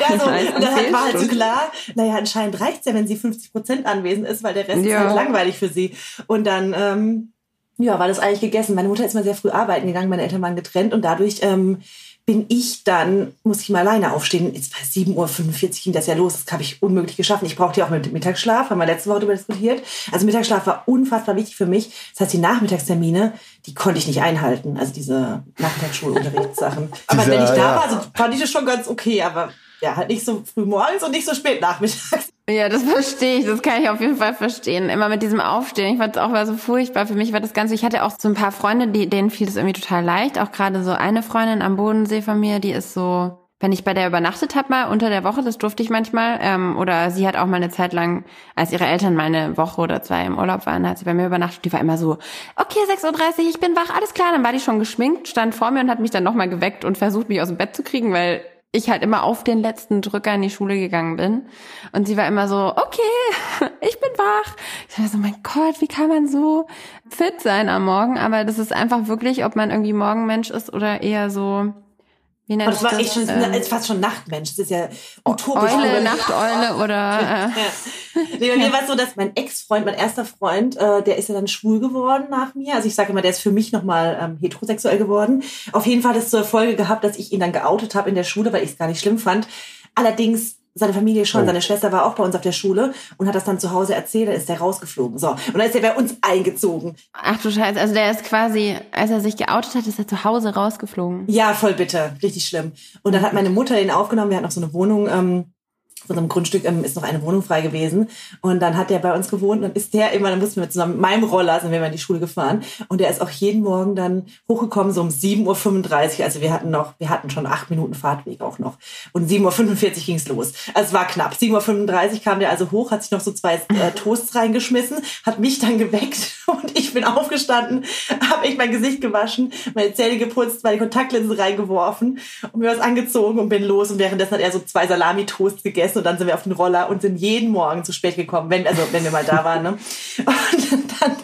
Ja, so, Als und dann hat- war halt so klar, naja, anscheinend reicht's ja, wenn sie 50 Prozent anwesend ist, weil der Rest ist Ja. halt langweilig für sie. Und dann, ähm, ja, war das eigentlich gegessen. Meine Mutter ist mal sehr früh arbeiten gegangen, meine Eltern waren getrennt und dadurch ähm, bin ich dann, muss ich mal alleine aufstehen. Jetzt war 7.45 Uhr ging das ja los. Das habe ich unmöglich geschaffen. Ich brauchte ja auch mit Mittagsschlaf, haben wir letzte Woche darüber diskutiert. Also Mittagsschlaf war unfassbar wichtig für mich. Das heißt, die Nachmittagstermine, die konnte ich nicht einhalten. Also diese Nachmittagsschulunterrichtssachen. [laughs] Aber wenn ich da ja. war, so fand ich das schon ganz okay. Aber ja, halt nicht so früh morgens und nicht so spät nachmittags. Ja, das [laughs] verstehe ich. Das kann ich auf jeden Fall verstehen. Immer mit diesem Aufstehen. Ich fand es auch mal so furchtbar. Für mich war das Ganze. Ich hatte auch so ein paar Freunde, die, denen fiel das irgendwie total leicht. Auch gerade so eine Freundin am Bodensee von mir, die ist so, wenn ich bei der übernachtet habe mal unter der Woche, das durfte ich manchmal. Ähm, oder sie hat auch mal eine Zeit lang, als ihre Eltern mal eine Woche oder zwei im Urlaub waren, hat sie bei mir übernachtet. Die war immer so, okay, 6.30 Uhr, ich bin wach, alles klar. Dann war die schon geschminkt, stand vor mir und hat mich dann nochmal geweckt und versucht, mich aus dem Bett zu kriegen, weil ich halt immer auf den letzten Drücker in die Schule gegangen bin. Und sie war immer so, okay, [laughs] ich bin wach. Ich war so, mein Gott, wie kann man so fit sein am Morgen? Aber das ist einfach wirklich, ob man irgendwie Morgenmensch ist oder eher so, wie nennt Und das war echt schon, Ähm, ist fast schon Nachtmensch. Das ist ja utopisch. Eule, Nachteule oder äh, [laughs] Ja. Nee, bei mir [laughs] war es so, dass mein Ex-Freund, mein erster Freund, äh, der ist ja dann schwul geworden nach mir. Also ich sage immer, der ist für mich nochmal ähm, heterosexuell geworden. Auf jeden Fall hat es zur Folge gehabt, dass ich ihn dann geoutet habe in der Schule, weil ich es gar nicht schlimm fand. Allerdings seine Familie schon, Oh. seine Schwester war auch bei uns auf der Schule und hat das dann zu Hause erzählt, dann ist der rausgeflogen. So, und dann ist er bei uns eingezogen. ach du Scheiße, also der ist quasi, als er sich geoutet hat, ist er zu Hause rausgeflogen. Ja, voll bitter, richtig schlimm. Und dann hat meine Mutter den aufgenommen, wir hatten noch so eine Wohnung, ähm, einem Grundstück ähm, ist noch eine Wohnung frei gewesen. Und dann hat der bei uns gewohnt und ist der immer, dann mussten wir zusammen mit meinem Roller, sind wir immer in die Schule gefahren. Und der ist auch jeden Morgen dann hochgekommen, so um 7.35 Uhr. Also wir hatten noch, wir hatten schon acht Minuten Fahrtweg auch noch. Und 7.45 Uhr ging's los. Also es war knapp. 7.35 Uhr kam der also hoch, hat sich noch so zwei äh, Toasts reingeschmissen, hat mich dann geweckt [laughs] und ich bin aufgestanden, habe ich mein Gesicht gewaschen, meine Zähne geputzt, meine Kontaktlinsen reingeworfen und mir was angezogen und bin los. Und währenddessen hat er so zwei Salami-Toasts gegessen und dann sind wir auf den Roller und sind jeden Morgen zu spät gekommen, wenn, also wenn wir mal da waren. Ne? Und dann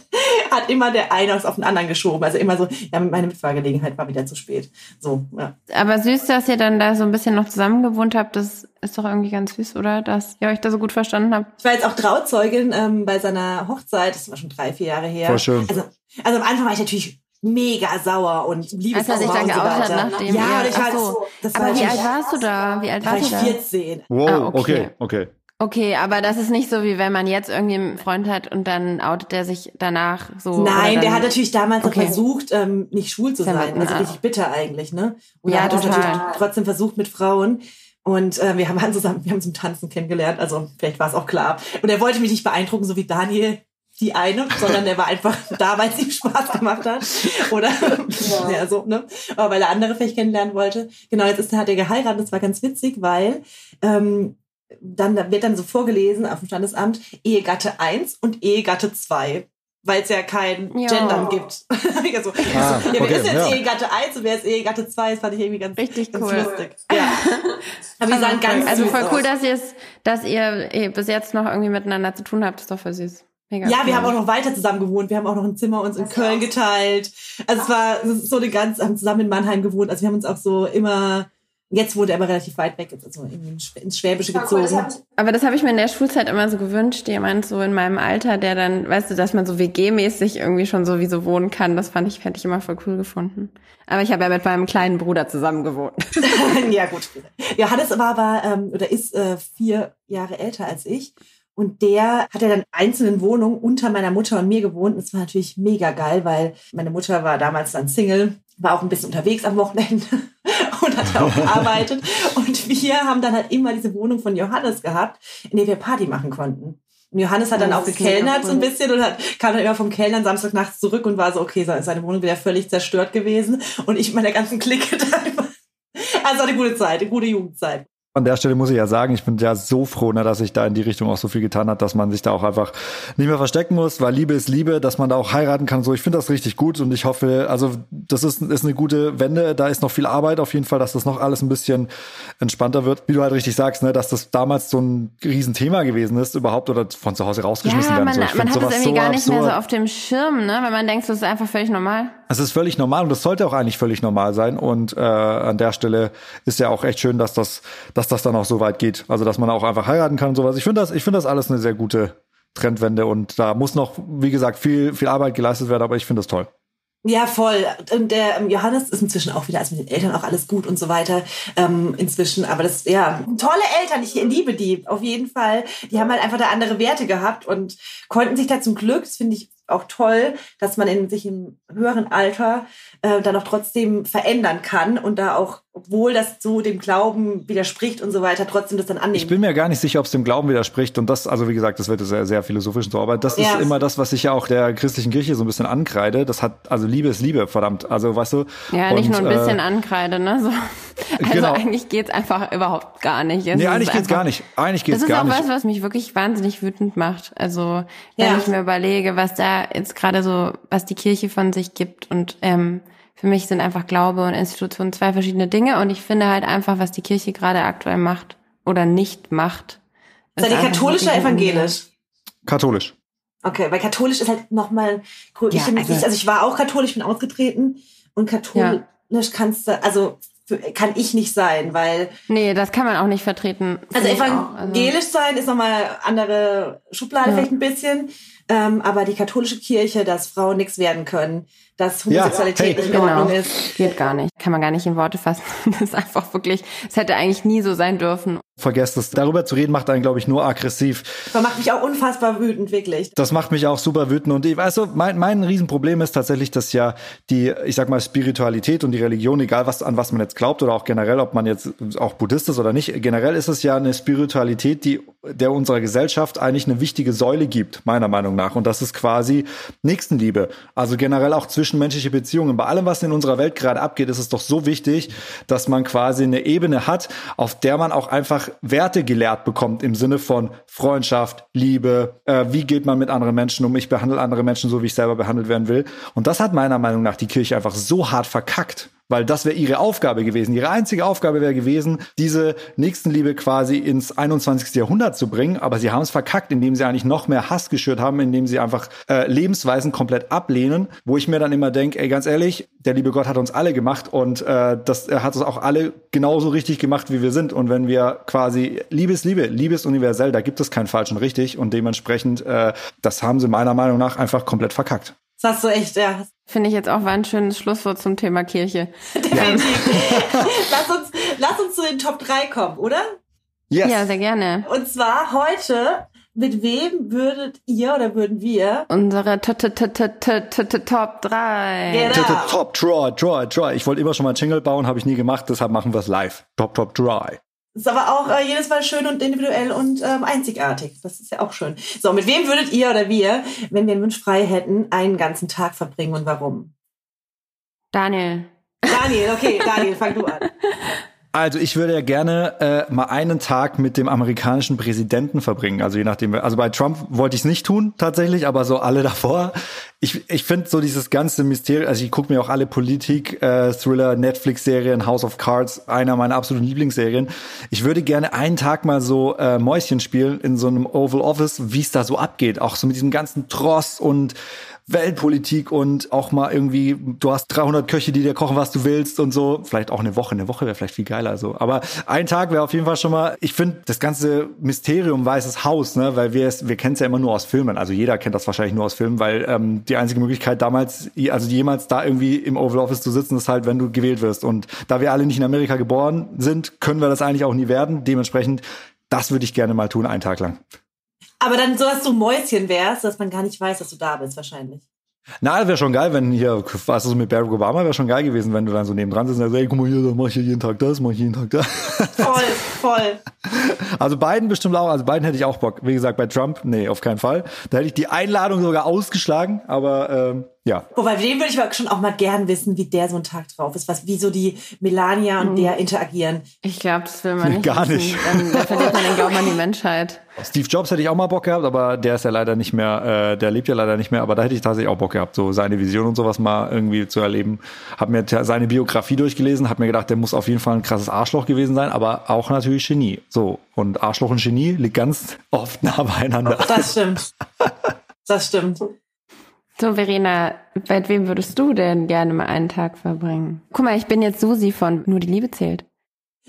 hat immer der eine auf den anderen geschoben. Also immer so, ja, meine Mitfahrgelegenheit war wieder zu spät. So, ja. Aber süß, dass ihr dann da so ein bisschen noch zusammen gewohnt habt, das ist doch irgendwie ganz süß, oder? Dass ihr euch da so gut verstanden habt. Ich war jetzt auch Trauzeugin ähm, bei seiner Hochzeit, das war schon drei, vier Jahre her. Voll schön. Also, also am Anfang war ich natürlich mega sauer und liebes Als er sich dann und so geoutet hat, weiter. nachdem ja, und ich war so. das Aber war wie alt warst du da? Wie alt warst ich du da? 14. Wow, Ah, okay. okay, okay. Okay, aber das ist nicht so, wie wenn man jetzt irgendwie einen Freund hat und dann outet er sich danach so. Nein, dann, der hat natürlich damals noch Okay. versucht, ähm, nicht schwul zu ja sein. Also richtig bitter eigentlich, ne? Und Ja, er hat total. natürlich trotzdem versucht mit Frauen. Und äh, wir haben [laughs] zusammen, wir haben zum Tanzen kennengelernt, also vielleicht war es auch klar. Und er wollte mich nicht beeindrucken, so wie Daniel. Die eine, sondern der war einfach da, weil es ihm Spaß gemacht hat. Oder ja. ja. so, ne? Aber weil er andere vielleicht kennenlernen wollte. Genau, jetzt ist, hat er geheiratet. Das war ganz witzig, weil ähm, dann da wird dann so vorgelesen auf dem Standesamt Ehegatte 1 und Ehegatte 2 weil es ja kein ja. Gendern gibt. [laughs] also, ah, ja, wer okay, ist jetzt ja. Ehegatte 1 und wer ist Ehegatte 2? Das fand ich irgendwie ganz, Richtig ganz cool. lustig. Ja. [laughs] Aber sahen ganz Also voll cool, dass, dass ihr bis jetzt noch irgendwie miteinander zu tun habt. Das ist doch voll süß. Mega ja, cool. wir haben auch noch weiter zusammen gewohnt. Wir haben auch noch ein Zimmer uns in das Köln geteilt. Also es war so eine ganz, haben zusammen in Mannheim gewohnt. Also wir haben uns auch so immer Jetzt wurde er aber relativ weit weg, also ins Schwäbische gezogen. aber das habe ich mir in der Schulzeit immer so gewünscht, jemand so in meinem Alter, der dann, weißt du, dass man so WG-mäßig irgendwie schon sowieso wohnen kann. Das fand ich, hätte ich immer voll cool gefunden. Aber ich habe ja mit meinem kleinen Bruder zusammen gewohnt. [laughs] [laughs] ja, gut. Johannes war aber, ähm, oder ist äh, vier Jahre älter als ich. Und der hat ja dann einzelnen Wohnungen unter meiner Mutter und mir gewohnt. Und das war natürlich mega geil, weil meine Mutter war damals dann Single, war auch ein bisschen unterwegs am Wochenende [laughs] und hat auch [laughs] gearbeitet. Und wir haben dann halt immer diese Wohnung von Johannes gehabt, in der wir Party machen konnten. Und Johannes hat dann auch gekellnert so ein bisschen und hat, kam dann immer vom Kellnern Samstag nachts zurück und war so, okay, seine Wohnung wäre völlig zerstört gewesen. Und ich mit meiner ganzen Clique [laughs] da Also eine gute Zeit, eine gute Jugendzeit. An der Stelle muss ich ja sagen, ich bin ja so froh, ne, dass sich da in die Richtung auch so viel getan hat, dass man sich da auch einfach nicht mehr verstecken muss, weil Liebe ist Liebe, dass man da auch heiraten kann. So, ich finde das richtig gut und ich hoffe, also das ist, ist eine gute Wende. Da ist noch viel Arbeit auf jeden Fall, dass das noch alles ein bisschen entspannter wird. Wie du halt richtig sagst, ne, dass das damals so ein Riesenthema gewesen ist, überhaupt oder von zu Hause rausgeschmissen ja, werden. Man, so. man hat das irgendwie so gar nicht absurd. mehr so auf dem Schirm, ne, weil man denkt, das ist einfach völlig normal. Es ist völlig normal und das sollte auch eigentlich völlig normal sein. Und äh, an der Stelle ist ja auch echt schön, dass das, dass das dann auch so weit geht. Also dass man auch einfach heiraten kann und sowas. Ich finde das, ich finde das alles eine sehr gute Trendwende und da muss noch, wie gesagt, viel, viel Arbeit geleistet werden, aber ich finde das toll. Ja, voll. Und der ähm, Johannes ist inzwischen auch wieder, also mit den Eltern auch alles gut und so weiter ähm, inzwischen. Aber das, ja, tolle Eltern, ich liebe die auf jeden Fall. Die haben halt einfach da andere Werte gehabt und konnten sich da zum Glück, das finde ich auch toll, dass man in sich im höheren Alter äh, dann auch trotzdem verändern kann und da auch, obwohl das so dem Glauben widerspricht und so weiter, trotzdem das dann annehmen. Ich bin mir gar nicht sicher, ob es dem Glauben widerspricht und das, also wie gesagt, das wird sehr, sehr philosophisch und so, aber das ja. ist immer das, was ich ja auch der christlichen Kirche so ein bisschen ankreide. Das hat, also Liebe ist Liebe, verdammt. Also weißt du. Ja, nicht und, nur ein bisschen äh, ankreide, ne? So. Also genau. eigentlich geht's einfach überhaupt gar nicht. Es nee, eigentlich geht's gar nicht. Eigentlich geht's gar nicht. Das ist auch was, was mich wirklich wahnsinnig wütend macht. Also wenn ja. ich mir überlege, was da jetzt gerade so, was die Kirche von sich gibt und ähm, für mich sind einfach Glaube und Institution zwei verschiedene Dinge und ich finde halt einfach, was die Kirche gerade aktuell macht oder nicht macht. Seid ihr katholisch oder evangelisch? Katholisch. Okay, weil katholisch ist halt nochmal cool. Ja, ich, also, also ich war auch katholisch, bin ausgetreten und katholisch ja. kannst du, also kann ich nicht sein, weil. Nee, das kann man auch nicht vertreten. Also evangelisch also. sein ist nochmal andere Schublade ja. vielleicht ein bisschen. Ähm, aber die katholische Kirche, dass Frauen nichts werden können, dass Homosexualität ja, hey, nicht in genau. Ordnung ist. Geht gar nicht. Kann man gar nicht in Worte fassen. [laughs] Das ist einfach wirklich, es hätte eigentlich nie so sein dürfen. Vergesst es. Darüber zu reden macht einen, glaube ich, nur aggressiv. Das macht mich auch unfassbar wütend, wirklich. Das macht mich auch super wütend. Und ich, also mein, mein Riesenproblem ist tatsächlich, dass ja die, ich sag mal, Spiritualität und die Religion, egal was, an was man jetzt glaubt oder auch generell, ob man jetzt auch Buddhist ist oder nicht, generell ist es ja eine Spiritualität, die der unserer Gesellschaft eigentlich eine wichtige Säule gibt, meiner Meinung nach. Und das ist quasi Nächstenliebe. Also generell auch zwischenmenschliche Beziehungen. Bei allem, was in unserer Welt gerade abgeht, ist es doch so wichtig, dass man quasi eine Ebene hat, auf der man auch einfach Werte gelehrt bekommt im Sinne von Freundschaft, Liebe, äh, wie geht man mit anderen Menschen um, ich behandle andere Menschen so, wie ich selber behandelt werden will. Und das hat meiner Meinung nach die Kirche einfach so hart verkackt weil das wäre ihre Aufgabe gewesen. Ihre einzige Aufgabe wäre gewesen, diese Nächstenliebe quasi ins 21. Jahrhundert zu bringen, aber sie haben es verkackt, indem sie eigentlich noch mehr Hass geschürt haben, indem sie einfach äh, Lebensweisen komplett ablehnen, wo ich mir dann immer denke, ey, ganz ehrlich, der liebe Gott hat uns alle gemacht und äh, das er hat uns auch alle genauso richtig gemacht, wie wir sind. Und wenn wir quasi Liebe ist Liebe, Liebe ist universell, da gibt es kein falsch und richtig und dementsprechend, äh, das haben sie meiner Meinung nach einfach komplett verkackt. Das hast du echt, ja. Finde ich jetzt auch war ein schönes Schlusswort zum Thema Kirche. Definitiv. [laughs] lass, uns, lass uns zu den Top 3 kommen, oder? Yes. Ja, sehr gerne. Und zwar heute, mit wem würdet ihr oder würden wir unsere Top 3 Top Draw, Draw, Draw. Ich wollte immer schon mal einen Jingle bauen, habe ich nie gemacht, deshalb machen wir es live. Top, Top, Dry. Ist aber auch äh, jedes Mal schön und individuell und ähm, einzigartig. Das ist ja auch schön. So, mit wem würdet ihr oder wir, wenn wir einen Wunsch frei hätten, einen ganzen Tag verbringen und warum? Daniel. Daniel, okay, Daniel, fang du an. [laughs] Also ich würde ja gerne äh, mal einen Tag mit dem amerikanischen Präsidenten verbringen. Also je nachdem, also bei Trump wollte ich es nicht tun tatsächlich, aber so alle [laughs] davor. Ich, ich finde so dieses ganze Mysterium, also ich gucke mir auch alle Politik, äh, Thriller, Netflix-Serien, House of Cards, einer meiner absoluten Lieblingsserien. Ich würde gerne einen Tag mal so äh, Mäuschen spielen in so einem Oval Office, wie es da so abgeht. Auch so mit diesem ganzen Tross und Weltpolitik und auch mal irgendwie, du hast 300 Köche, die dir kochen, was du willst und so. Vielleicht auch eine Woche. Eine Woche wäre vielleicht viel geiler so. Aber ein Tag wäre auf jeden Fall schon mal, ich finde, das ganze Mysterium Weißes Haus, ne, weil wir es, wir kennen es ja immer nur aus Filmen. Also jeder kennt das wahrscheinlich nur aus Filmen, weil ähm, die einzige Möglichkeit damals, also jemals da irgendwie im Oval Office zu sitzen, ist halt, wenn du gewählt wirst. Und da wir alle nicht in Amerika geboren sind, können wir das eigentlich auch nie werden. Dementsprechend, das würde ich gerne mal tun, einen Tag lang. Aber dann so, dass du Mäuschen wärst, dass man gar nicht weiß, dass du da bist, wahrscheinlich. Na, wäre schon geil, wenn hier, was ist mit Barack Obama, wäre schon geil gewesen, wenn du dann so nebendran sitzt und sagst, ey, guck mal hier, da mach ich hier jeden Tag das, mach ich jeden Tag das. Voll, voll. [laughs] Also beiden bestimmt auch, also beiden hätte ich auch Bock. Wie gesagt, bei Trump, nee, auf keinen Fall. Da hätte ich die Einladung sogar ausgeschlagen, aber ähm, ja. Wobei, den würde ich aber schon auch mal gern wissen, wie der so ein Tag drauf ist, was, wie so die Melania und der interagieren. Ich glaube, das will man nicht. Gar wissen. nicht. Dann, dann verliert man den Glauben an die Menschheit. Steve Jobs hätte ich auch mal Bock gehabt, aber der ist ja leider nicht mehr, äh, der lebt ja leider nicht mehr, aber da hätte ich tatsächlich auch Bock gehabt, so seine Vision und sowas mal irgendwie zu erleben. Hab mir seine Biografie durchgelesen, hab mir gedacht, der muss auf jeden Fall ein krasses Arschloch gewesen sein, aber auch natürlich Genie. So. Und Arschloch und Genie liegt ganz oft nah beieinander. Das stimmt. [laughs] Das stimmt. So, Verena, bei wem würdest du denn gerne mal einen Tag verbringen? Guck mal, ich bin jetzt Susi von Nur die Liebe zählt.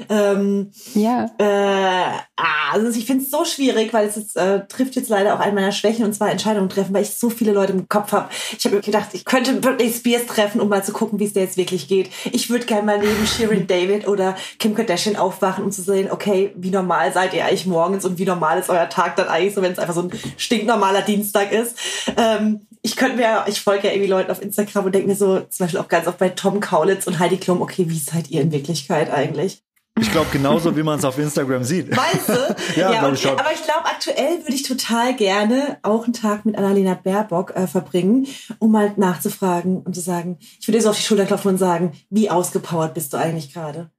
Ähm, Ja. äh, ah, also ich finde es so schwierig, weil es jetzt, äh, trifft jetzt leider auch eine meiner Schwächen und zwar Entscheidungen treffen, weil ich so viele Leute im Kopf habe. Ich habe gedacht, ich könnte Britney Spears treffen, um mal zu gucken, wie es der jetzt wirklich geht. Ich würde gerne mal neben Shirin David oder Kim Kardashian aufwachen, um zu sehen, okay, wie normal seid ihr eigentlich morgens und wie normal ist euer Tag dann eigentlich so, wenn es einfach so ein stinknormaler Dienstag ist. Ähm, ich könnte mir, ich folge ja irgendwie Leuten auf Instagram und denke mir so, zum Beispiel auch ganz oft bei Tom Kaulitz und Heidi Klum, okay, wie seid ihr in Wirklichkeit eigentlich? Ich glaube, genauso wie man es auf Instagram sieht. Weißt du? [laughs] Ja, und, ich schon. Aber ich glaube, aktuell würde ich total gerne auch einen Tag mit Annalena Baerbock äh, verbringen, um mal nachzufragen und zu sagen, ich würde dir so auf die Schulter klopfen und sagen, wie ausgepowert bist du eigentlich gerade?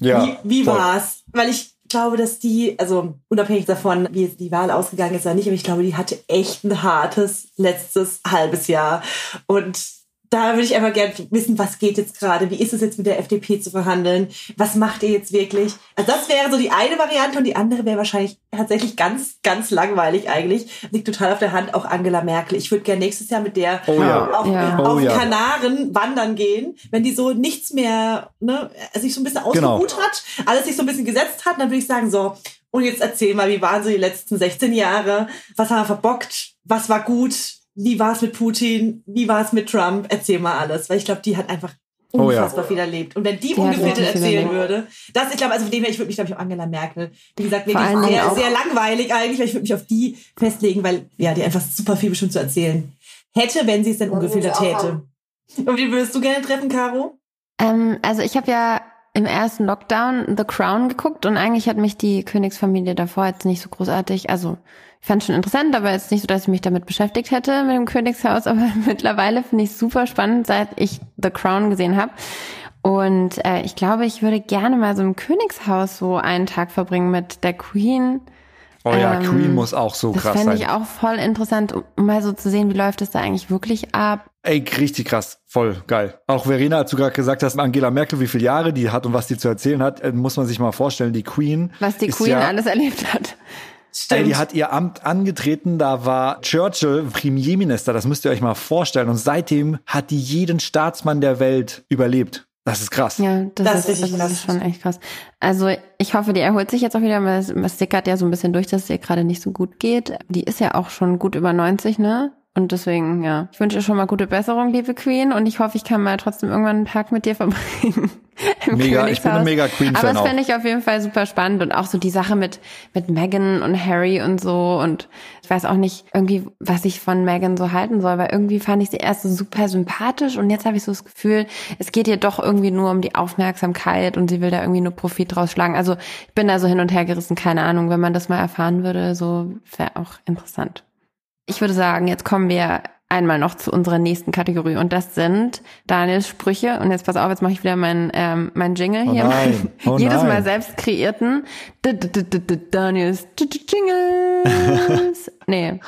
Ja, wie wie voll. war's? Weil ich glaube, dass die, also unabhängig davon, wie die Wahl ausgegangen ist oder nicht, aber ich glaube, die hatte echt ein hartes letztes halbes Jahr. Und da würde ich einfach gerne wissen, was geht jetzt gerade? Wie ist es jetzt mit der FDP zu verhandeln? Was macht ihr jetzt wirklich? Also das wäre so die eine Variante und die andere wäre wahrscheinlich tatsächlich ganz, ganz langweilig eigentlich. Liegt total auf der Hand, auch Angela Merkel. Ich würde gerne nächstes Jahr mit der Oh ja. auf, Ja. auf Oh ja. Kanaren wandern gehen, wenn die so nichts mehr, ne, sich so ein bisschen Genau. ausgeruht hat, alles sich so ein bisschen gesetzt hat, dann würde ich sagen, so, und jetzt erzähl mal, wie waren so die letzten 16 Jahre? Was haben wir verbockt? Was war gut? Wie war es mit Putin? Wie war es mit Trump? Erzähl mal alles, weil ich glaube, die hat einfach Oh ja. unfassbar viel erlebt. Und wenn die, Die ungefiltert erzählen erlebt. würde, das, ich glaube, also von dem her, ich würde mich, glaube ich, auf Angela Merkel, wie gesagt, wirklich sehr, sehr langweilig eigentlich, weil ich würde mich auf die festlegen, weil, ja, die einfach super viel bestimmt zu erzählen hätte, wenn sie es denn ungefiltert täte. Und wie würdest du gerne treffen, Caro? Ähm, also ich habe ja im ersten Lockdown The Crown geguckt und eigentlich hat mich die Königsfamilie davor jetzt nicht so großartig, also fand schon interessant, aber jetzt nicht so, dass ich mich damit beschäftigt hätte mit dem Königshaus, [laughs] aber mittlerweile finde ich es super spannend, seit ich The Crown gesehen habe. Und äh, ich glaube, ich würde gerne mal so im Königshaus so einen Tag verbringen mit der Queen. Oh ja, Ähm, Queen muss auch so Das krass fände sein. ich auch voll interessant, um mal so zu sehen, wie läuft es da eigentlich wirklich ab. Ey, richtig krass. Voll geil. Auch Verena, als du gerade gesagt hast, Angela Merkel, wie viele Jahre die hat und was die zu erzählen hat, äh, muss man sich mal vorstellen. Die Queen. Was die Queen ja, alles erlebt hat. Ey, die hat ihr Amt angetreten, da war Churchill Premierminister, das müsst ihr euch mal vorstellen. Und seitdem hat die jeden Staatsmann der Welt überlebt. Das ist krass. Ja, das, Das ist, ist das ist krass. schon echt krass. Also ich hoffe, die erholt sich jetzt auch wieder, weil es- es sickert ja so ein bisschen durch, dass es ihr gerade nicht so gut geht. Die ist ja auch schon gut über 90, ne? Und deswegen, ja, ich wünsche ihr schon mal gute Besserung, liebe Queen. Und ich hoffe, ich kann mal trotzdem irgendwann einen Tag mit dir verbringen. [laughs] Mega, ich bin ein Königshaus. mega Queen-Fan Aber das finde ich auf jeden Fall super spannend und auch so die Sache mit, mit Meghan und Harry und so und ich weiß auch nicht irgendwie, was ich von Meghan so halten soll, weil irgendwie fand ich sie erst so super sympathisch und jetzt habe ich so das Gefühl, es geht ihr doch irgendwie nur um die Aufmerksamkeit und sie will da irgendwie nur Profit draus schlagen. Also ich bin da so hin und her gerissen, keine Ahnung, wenn man das mal erfahren würde, so wäre auch interessant. Ich würde sagen, jetzt kommen wir einmal noch zu unserer nächsten Kategorie und das sind Daniels Sprüche. Und jetzt pass auf, jetzt mache ich wieder meinen ähm, mein Jingle Oh hier. nein, [laughs] oh Jedes nein. Mal selbst kreierten Daniels Jingles. nee.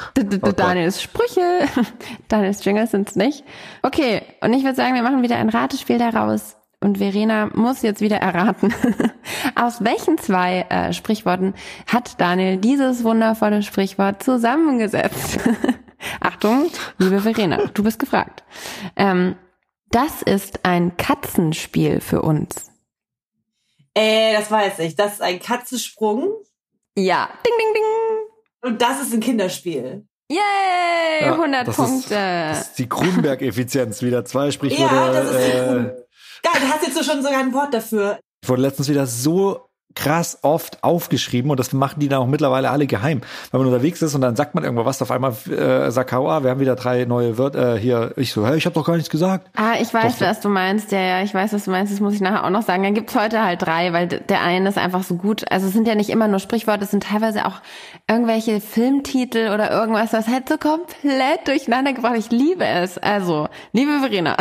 Daniels Sprüche. [laughs] Daniels Jingles sind's nicht. Okay, und ich würde sagen, wir machen wieder ein Ratespiel daraus. Und Verena muss jetzt wieder erraten, [laughs] aus welchen zwei äh, Sprichworten hat Daniel dieses wundervolle Sprichwort zusammengesetzt? [laughs] Achtung, liebe Verena, du bist gefragt. Ähm, das ist ein Katzenspiel für uns. Äh, das weiß ich. Das ist ein Katzensprung Ja, ding, ding, ding. und das ist ein Kinderspiel. Yay, Ja, 100 das Punkte. Ist, das ist die Kronberg-Effizienz wieder. Zwei Sprichworte. Ja, das ist äh, Geil, du hast jetzt so schon sogar ein Wort dafür. Ich wurde letztens wieder so krass oft aufgeschrieben und das machen die dann auch mittlerweile alle geheim. Wenn man unterwegs ist und dann sagt man irgendwo was, auf einmal äh, sagt Kaua, wir haben wieder drei neue Wörter äh, hier. Ich so, hey, ich habe doch gar nichts gesagt. Ah, ich weiß, Doch, was du meinst. Ja, ja, ich weiß, was du meinst. Das muss ich nachher auch noch sagen. Dann gibt's heute halt drei, weil der eine ist einfach so gut. Also es sind ja nicht immer nur Sprichworte, es sind teilweise auch irgendwelche Filmtitel oder irgendwas, was halt so komplett durcheinander gebracht. Ich liebe es. Also, liebe Verena.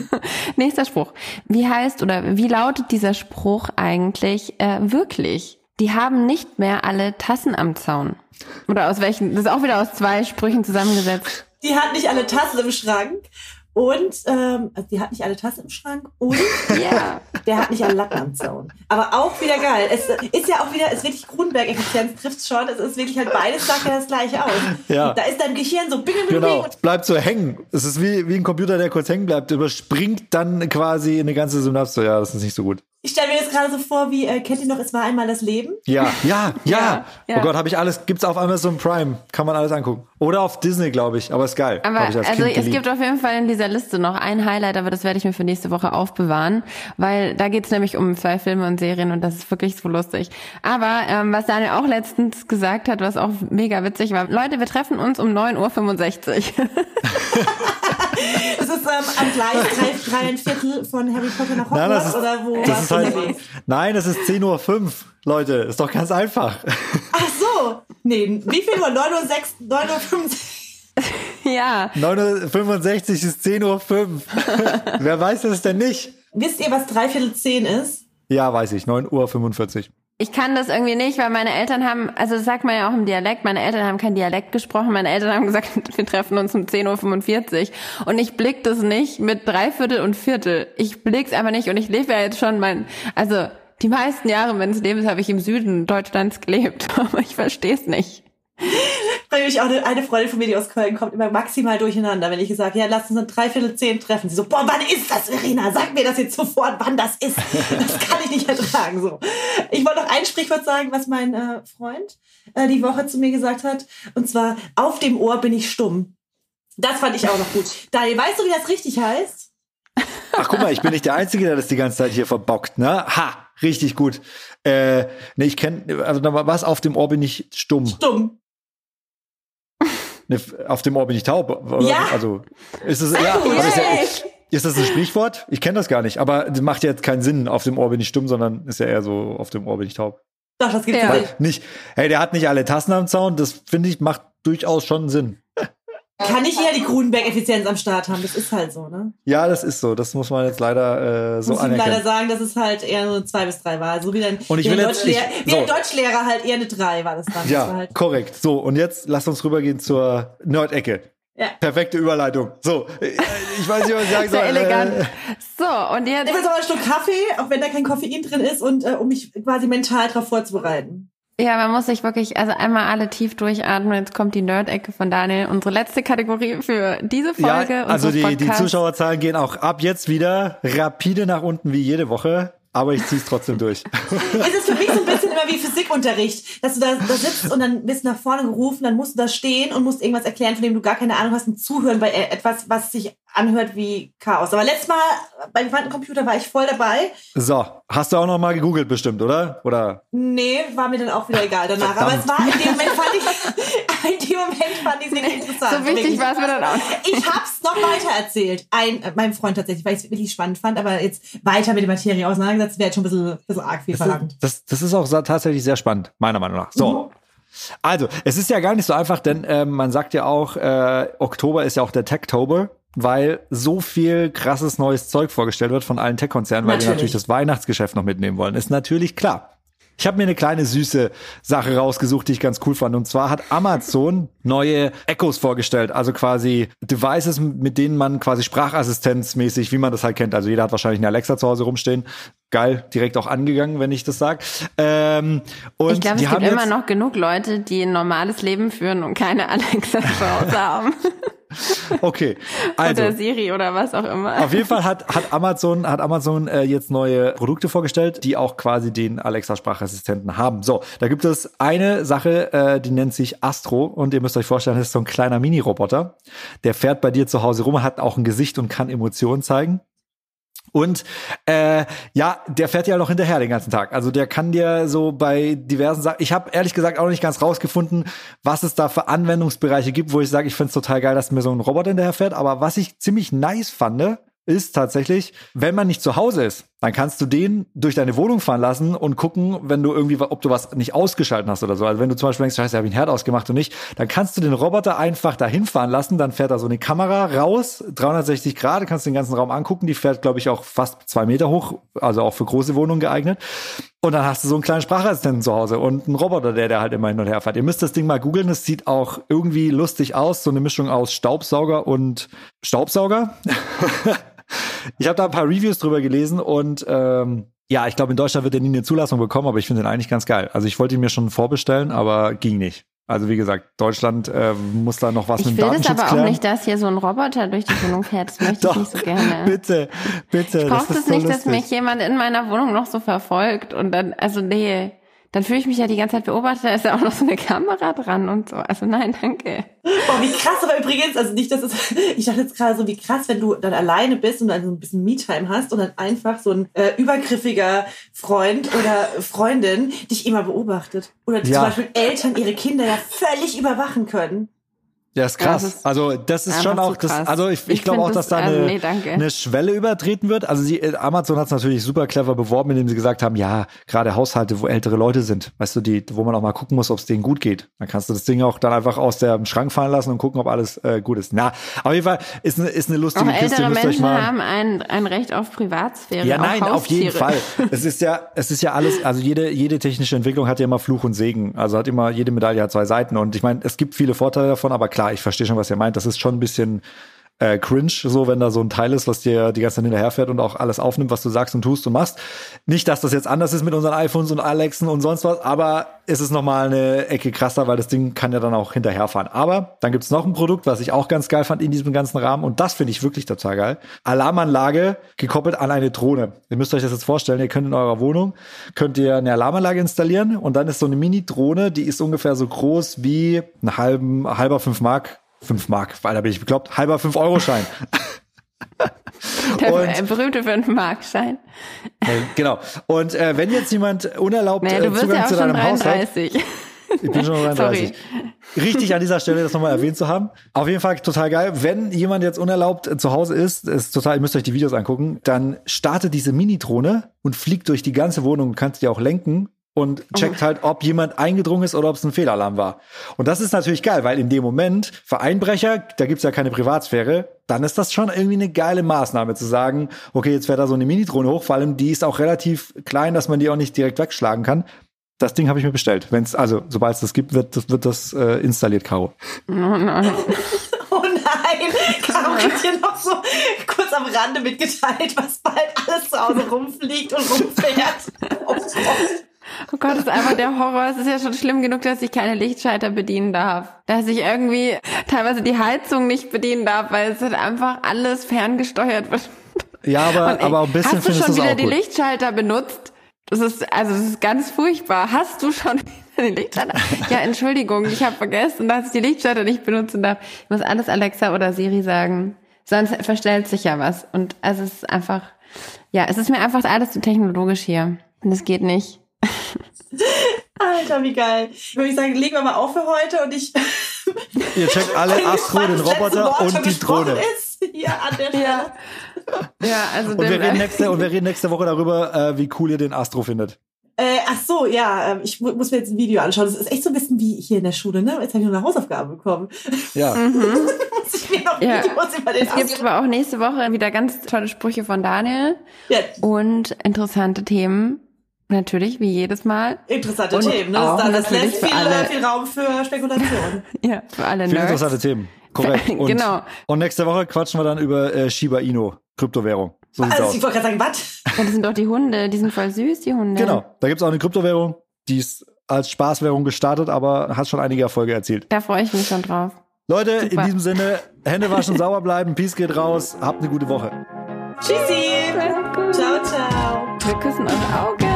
[laughs] Nächster Spruch. Wie heißt oder wie lautet dieser Spruch eigentlich äh, wirklich? Die haben nicht mehr alle Tassen am Zaun. Oder aus welchen? Das ist auch wieder aus zwei Sprüchen zusammengesetzt. Die hat nicht alle Tassen im Schrank und ähm, also die hat nicht alle Tassen im Schrank und [laughs] Ja. der hat nicht alle Latten am Zaun. Aber auch wieder geil. Es ist ja auch wieder, es ist wirklich Kronberg-Effizienz trifft's schon. Es ist wirklich halt beides sagt ja das gleiche aus. Ja. Da ist dein Gehirn so bing, bing, Genau, bing. es bleibt so hängen. Es ist wie, wie ein Computer, der kurz hängen bleibt, überspringt dann quasi eine ganze Synapse. Ja, das ist nicht so gut. Ich stelle mir jetzt gerade so vor, wie, äh, kennt ihr noch, es war einmal das Leben? Ja, ja, ja. Ja, ja. Oh Gott, habe ich alles, gibt's auf Amazon Prime, kann man alles angucken. Oder auf Disney, glaube ich, aber ist geil. Aber Hab ich als also Kind es geliebt. gibt auf jeden Fall in dieser Liste noch ein Highlight, aber das werde ich mir für nächste Woche aufbewahren, weil da geht's nämlich um zwei Filme und Serien und das ist wirklich so lustig. Aber ähm, was Daniel auch letztens gesagt hat, was auch mega witzig war, Leute, wir treffen uns um 9.65 Uhr. [laughs] [laughs] Es ist ähm, am Gleis drei, drei ein Viertel von Harry Potter nach Nein, Hogwarts das ist, oder wo das warst ist du halt, nein, das ist 10.05 Uhr, Leute. Ist doch ganz einfach. Ach so. Nee, wie viel Uhr? 9 Uhr 6, 9 Uhr 65. ja, 9.65 Uhr ist 10.05 Uhr. Wer weiß das denn nicht? Wisst ihr, was dreiviertel zehn ist? Ja, weiß ich. 9.45 Uhr. Ich kann das irgendwie nicht, weil meine Eltern haben, also das sagt man ja auch im Dialekt, meine Eltern haben kein Dialekt gesprochen, meine Eltern haben gesagt, [laughs] wir treffen uns um 10.45 Uhr und ich blick das nicht mit Dreiviertel und Viertel. Ich blick's einfach nicht und ich lebe ja jetzt schon mein, also die meisten Jahre meines Lebens habe ich im Süden Deutschlands gelebt, [laughs] aber ich verstehe es nicht. Weil mich auch eine, eine Freundin von mir, die aus Köln kommt, immer maximal durcheinander, wenn ich gesagt ja, lass uns um dreiviertel zehn treffen. Sie so, boah, wann ist das, Verena? Sag mir das jetzt sofort, wann das ist. Das kann ich nicht ertragen. So. Ich wollte noch ein Sprichwort sagen, was mein äh, Freund äh, die Woche zu mir gesagt hat. Und zwar, auf dem Ohr bin ich stumm. Das fand ich auch noch gut. Daniel, weißt du, wie das richtig heißt? Ach, guck mal, ich bin nicht der Einzige, der das die ganze Zeit hier verbockt, ne? Ha, richtig gut. Äh, ne, ich kenne, also was auf dem Ohr bin ich stumm. Stumm. Ne, auf dem Ohr bin ich taub. Oder? Ja. Also ist es ja, aber ist, ja ist das ein Sprichwort? Ich kenne das gar nicht, aber das macht jetzt keinen Sinn. Auf dem Ohr bin ich stumm, sondern ist ja eher so auf dem Ohr bin ich taub. Doch, das gibt's Ja. nicht. nicht, hey, der hat nicht alle Tassen am Zaun. Das finde ich macht durchaus schon Sinn. Kann ich ja die Grunenberg-Effizienz am Start haben. Das ist halt so, ne? Ja, das ist so. Das muss man jetzt leider äh, so Muss ich ihm leider anerkennen. sagen, dass es halt eher so eine 2 bis 3 war. So wie ein, Und ich wie will ein, jetzt- Deutschlehrer, ich- wie so. ein Deutschlehrer halt eher eine 3 war das dann. das Ja, halt, korrekt. So, und jetzt lasst uns rübergehen zur Nerd-Ecke. ja. Perfekte Überleitung. So, äh, ich weiß nicht, was ich sagen soll. Sehr elegant. Äh, So, und jetzt, Ich will so einen Schluck Kaffee, auch wenn da kein Koffein drin ist, und äh, um mich quasi mental darauf vorzubereiten. Ja, man muss sich wirklich, also einmal alle tief durchatmen. Jetzt kommt die Nerd-Ecke von Daniel, unsere letzte Kategorie für diese Folge. ja, also die, die. Zuschauerzahlen gehen auch ab jetzt wieder rapide nach unten wie jede Woche. Aber ich zieh's trotzdem durch. [laughs] Es ist für mich so ein bisschen immer wie Physikunterricht, dass du da, da sitzt und dann bist nach vorne gerufen, dann musst du da stehen und musst irgendwas erklären, von dem du gar keine Ahnung hast und zuhören bei e- etwas, was sich anhört wie Chaos. Aber letztes Mal beim Quantencomputer war ich voll dabei. So, hast du auch noch mal gegoogelt bestimmt, oder? Oder? Nee, war mir dann auch wieder egal danach. Aber es war in dem Moment fand ich, [laughs] in dem Moment fand ich es wirklich interessant. So wichtig war es mir dann auch nicht. Ich hab's noch weiter erzählt. Ein, äh, meinem Freund tatsächlich, weil ich es wirklich spannend fand, aber jetzt weiter mit der Materie auseinandergesetzt, wäre jetzt schon ein bisschen, bisschen arg viel verlangt. Das, das ist auch tatsächlich sehr spannend, meiner Meinung nach. So. Also, es ist ja gar nicht so einfach, denn ähm, man sagt ja auch, äh, Oktober ist ja auch der Techtober, weil so viel krasses neues Zeug vorgestellt wird von allen Tech-Konzernen, weil die Natürlich. natürlich das Weihnachtsgeschäft noch mitnehmen wollen. Ist natürlich klar. Ich habe mir eine kleine süße Sache rausgesucht, die ich ganz cool fand. Und zwar hat Amazon [laughs] neue Echos vorgestellt, also quasi Devices, mit denen man quasi sprachassistenzmäßig, wie man das halt kennt. Also jeder hat wahrscheinlich eine Alexa zu Hause rumstehen. Geil, direkt auch angegangen, wenn ich das sag. Ähm, und Ich glaube, es haben gibt immer noch genug Leute, die ein normales Leben führen und keine [laughs] Alexa zu Hause haben. [laughs] [laughs] Okay, also oder Siri oder was auch immer. Auf jeden Fall hat, hat Amazon, hat Amazon äh, jetzt neue Produkte vorgestellt, die auch quasi den Alexa-Sprachassistenten haben. So, da gibt es eine Sache, äh, die nennt sich Astro und ihr müsst euch vorstellen, das ist so ein kleiner Mini-Roboter. Der fährt bei dir zu Hause rum, hat auch ein Gesicht und kann Emotionen zeigen. Und äh, ja, der fährt ja noch hinterher den ganzen Tag. Also der kann dir so bei diversen Sachen. Ich habe ehrlich gesagt auch noch nicht ganz rausgefunden, was es da für Anwendungsbereiche gibt, wo ich sage, ich find's total geil, dass mir so ein Roboter hinterher fährt. Aber was ich ziemlich nice fand, ist tatsächlich, wenn man nicht zu Hause ist, dann kannst du den durch deine Wohnung fahren lassen und gucken, wenn du irgendwie, ob du was nicht ausgeschalten hast oder so. Also wenn du zum Beispiel denkst, scheiße, habe ich einen Herd ausgemacht und nicht, dann kannst du den Roboter einfach dahin fahren lassen, dann fährt da so eine Kamera raus, 360 Grad, kannst den ganzen Raum angucken, die fährt, glaube ich, auch fast zwei Meter hoch, also auch für große Wohnungen geeignet. Und dann hast du so einen kleinen Sprachassistenten zu Hause und einen Roboter, der, der halt immer hin und her fährt. Ihr müsst das Ding mal googeln, es sieht auch irgendwie lustig aus, so eine Mischung aus Staubsauger und Staubsauger. [laughs] Ich habe da ein paar Reviews drüber gelesen und ähm, ja, ich glaube, in Deutschland wird er nie eine Zulassung bekommen, aber ich finde den eigentlich ganz geil. Also ich wollte ihn mir schon vorbestellen, aber ging nicht. Also wie gesagt, Deutschland äh, muss da noch was ich mit dem will das Datenschutz aber auch klären. nicht, dass hier so ein Roboter durch die Wohnung fährt. Das möchte Doch, ich nicht so gerne. bitte, bitte. Ich brauche das das ist so nicht, dass mich jemand in meiner Wohnung noch so verfolgt und dann, also nee, dann fühle ich mich ja die ganze Zeit beobachtet, da ist ja auch noch so eine Kamera dran und so. Also nein, danke. Boah, wie krass, aber übrigens, also nicht, dass es, [laughs] ich dachte jetzt gerade so, wie krass, wenn du dann alleine bist und dann so ein bisschen Me-Time hast und dann einfach so ein äh, übergriffiger Freund oder Freundin dich immer beobachtet. Oder Ja. zum Beispiel Eltern ihre Kinder ja völlig überwachen können. Ja, ist krass. Das ist also das ist schon auch das. Also ich, ich, Ich glaube auch, dass das- da also eine, nee, danke. eine Schwelle übertreten wird. Also sie, äh, Amazon hat es natürlich super clever beworben, indem sie gesagt haben, ja, gerade Haushalte, wo ältere Leute sind, weißt du, die, wo man auch mal gucken muss, ob es denen gut geht. Dann kannst du das Ding auch dann einfach aus dem Schrank fallen lassen und gucken, ob alles äh, gut ist. Na, auf jeden Fall ist eine ist eine Auch lustige Kiste. ältere müsst Menschen mal haben ein, ein Recht auf Privatsphäre. ja, auch nein, auf jeden. Fall. [laughs] Es ist ja, es ist ja alles, also jede, jede technische Entwicklung hat ja immer Fluch und Segen. Also hat immer, jede Medaille hat zwei Seiten. Und ich meine, es gibt viele Vorteile davon, aber klar, ich verstehe schon, was ihr meint. Das ist schon ein bisschen äh, cringe, so wenn da so ein Teil ist, was dir die ganze Zeit hinterherfährt und auch alles aufnimmt, was du sagst und tust und machst. Nicht, dass das jetzt anders ist mit unseren iPhones und Alexen und sonst was, aber es ist nochmal eine Ecke krasser, weil das Ding kann ja dann auch hinterherfahren. Aber dann gibt's noch ein Produkt, was ich auch ganz geil fand in diesem ganzen Rahmen und das finde ich wirklich total geil. Alarmanlage gekoppelt an eine Drohne. Ihr müsst euch das jetzt vorstellen, ihr könnt in eurer Wohnung, könnt ihr eine Alarmanlage installieren und dann ist so eine Mini-Drohne, die ist ungefähr so groß wie ein halben, halber 5 Mark 5 Mark, weil da bin ich bekloppt, halber 5-Euro-Schein. [laughs] Der Und- äh, berühmte 5-Mark-Schein. Äh, genau. Und äh, wenn jetzt jemand unerlaubt Naja, äh, du wirst Zugang ja auch zu schon deinem Haus hat, 33. ich bin schon [laughs] 33. Richtig an dieser Stelle das nochmal erwähnt zu haben. Auf jeden Fall total geil. Wenn jemand jetzt unerlaubt äh, zu Hause ist, ist total, ihr müsst euch die Videos angucken, dann startet diese Mini-Drohne und fliegt durch die ganze Wohnung und kannst die auch lenken und checkt halt, ob jemand eingedrungen ist oder ob es ein Fehlalarm war. Und das ist natürlich geil, weil in dem Moment, für Einbrecher, da gibt's ja keine Privatsphäre, dann ist das schon irgendwie eine geile Maßnahme zu sagen, okay, jetzt fährt da so eine Mini-Drohne hoch, vor allem die ist auch relativ klein, dass man die auch nicht direkt wegschlagen kann. Das Ding habe ich mir bestellt. Wenn's, also, sobald es das gibt, wird das, wird das äh, installiert, Caro. Oh nein, [laughs] Caro hat dir noch so kurz am Rande mitgeteilt, was bald alles zu Hause rumfliegt und rumfährt. [laughs] Oh Gott. Oh Gott, das ist einfach der Horror. Es ist ja schon schlimm genug, dass ich keine Lichtschalter bedienen darf. Dass ich irgendwie teilweise die Heizung nicht bedienen darf, weil es halt einfach alles ferngesteuert wird. Ja, aber, ey, aber ein bisschen Hast du schon wieder die gut. Lichtschalter benutzt? Das ist, also das ist ganz furchtbar. Hast du schon [laughs] wieder die Lichtschalter? Ja, Entschuldigung, ich habe vergessen, dass ich die Lichtschalter nicht benutzen darf. Ich muss alles Alexa oder Siri sagen. Sonst verstellt sich ja was. Und also es ist einfach, ja, es ist mir einfach alles zu technologisch hier. Und es geht nicht. [laughs] Alter, wie geil. Würde ich sagen, legen wir mal auf für heute und ich. [laughs] Ihr checkt alle Astro, den Roboter und die Drohne. Ist. Hier an der [laughs] Stelle. Ja. Ja, also Und wir, reden nächste, und wir reden nächste Woche darüber, äh, wie cool ihr den Astro findet. Äh, ach so, ja, ähm, ich mu muss mir jetzt ein Video anschauen. Das ist echt so ein bisschen wie hier in der Schule, ne? Jetzt habe ich noch eine Hausaufgabe bekommen. Ja. muss ich mir noch Ja. Videos über den Es gibt aber auch nächste Woche wieder ganz tolle Sprüche von Daniel ja, und interessante Themen. Natürlich, wie jedes Mal. interessante Und Themen, ne? auch Das, lässt viel, alle- viel Raum für Spekulation. [laughs] Ja, für alle Viele Nerds. interessante Themen. Korrekt. [laughs] Und, Genau. Und nächste Woche quatschen wir dann über äh, Shiba Inu, Kryptowährung. So also, ich aus. wollte gerade sagen, was? Ja, das sind doch die Hunde, die sind voll süß, die Hunde. Genau. Da gibt's auch eine Kryptowährung, die ist als Spaßwährung gestartet, aber hat schon einige Erfolge erzielt. Da freue ich mich schon drauf. Leute, in Super. diesem Sinne, Hände waschen, [laughs] sauber bleiben, Peace geht raus, habt eine gute Woche. Tschüssi. Ciao, ciao. Wir küssen eure Augen.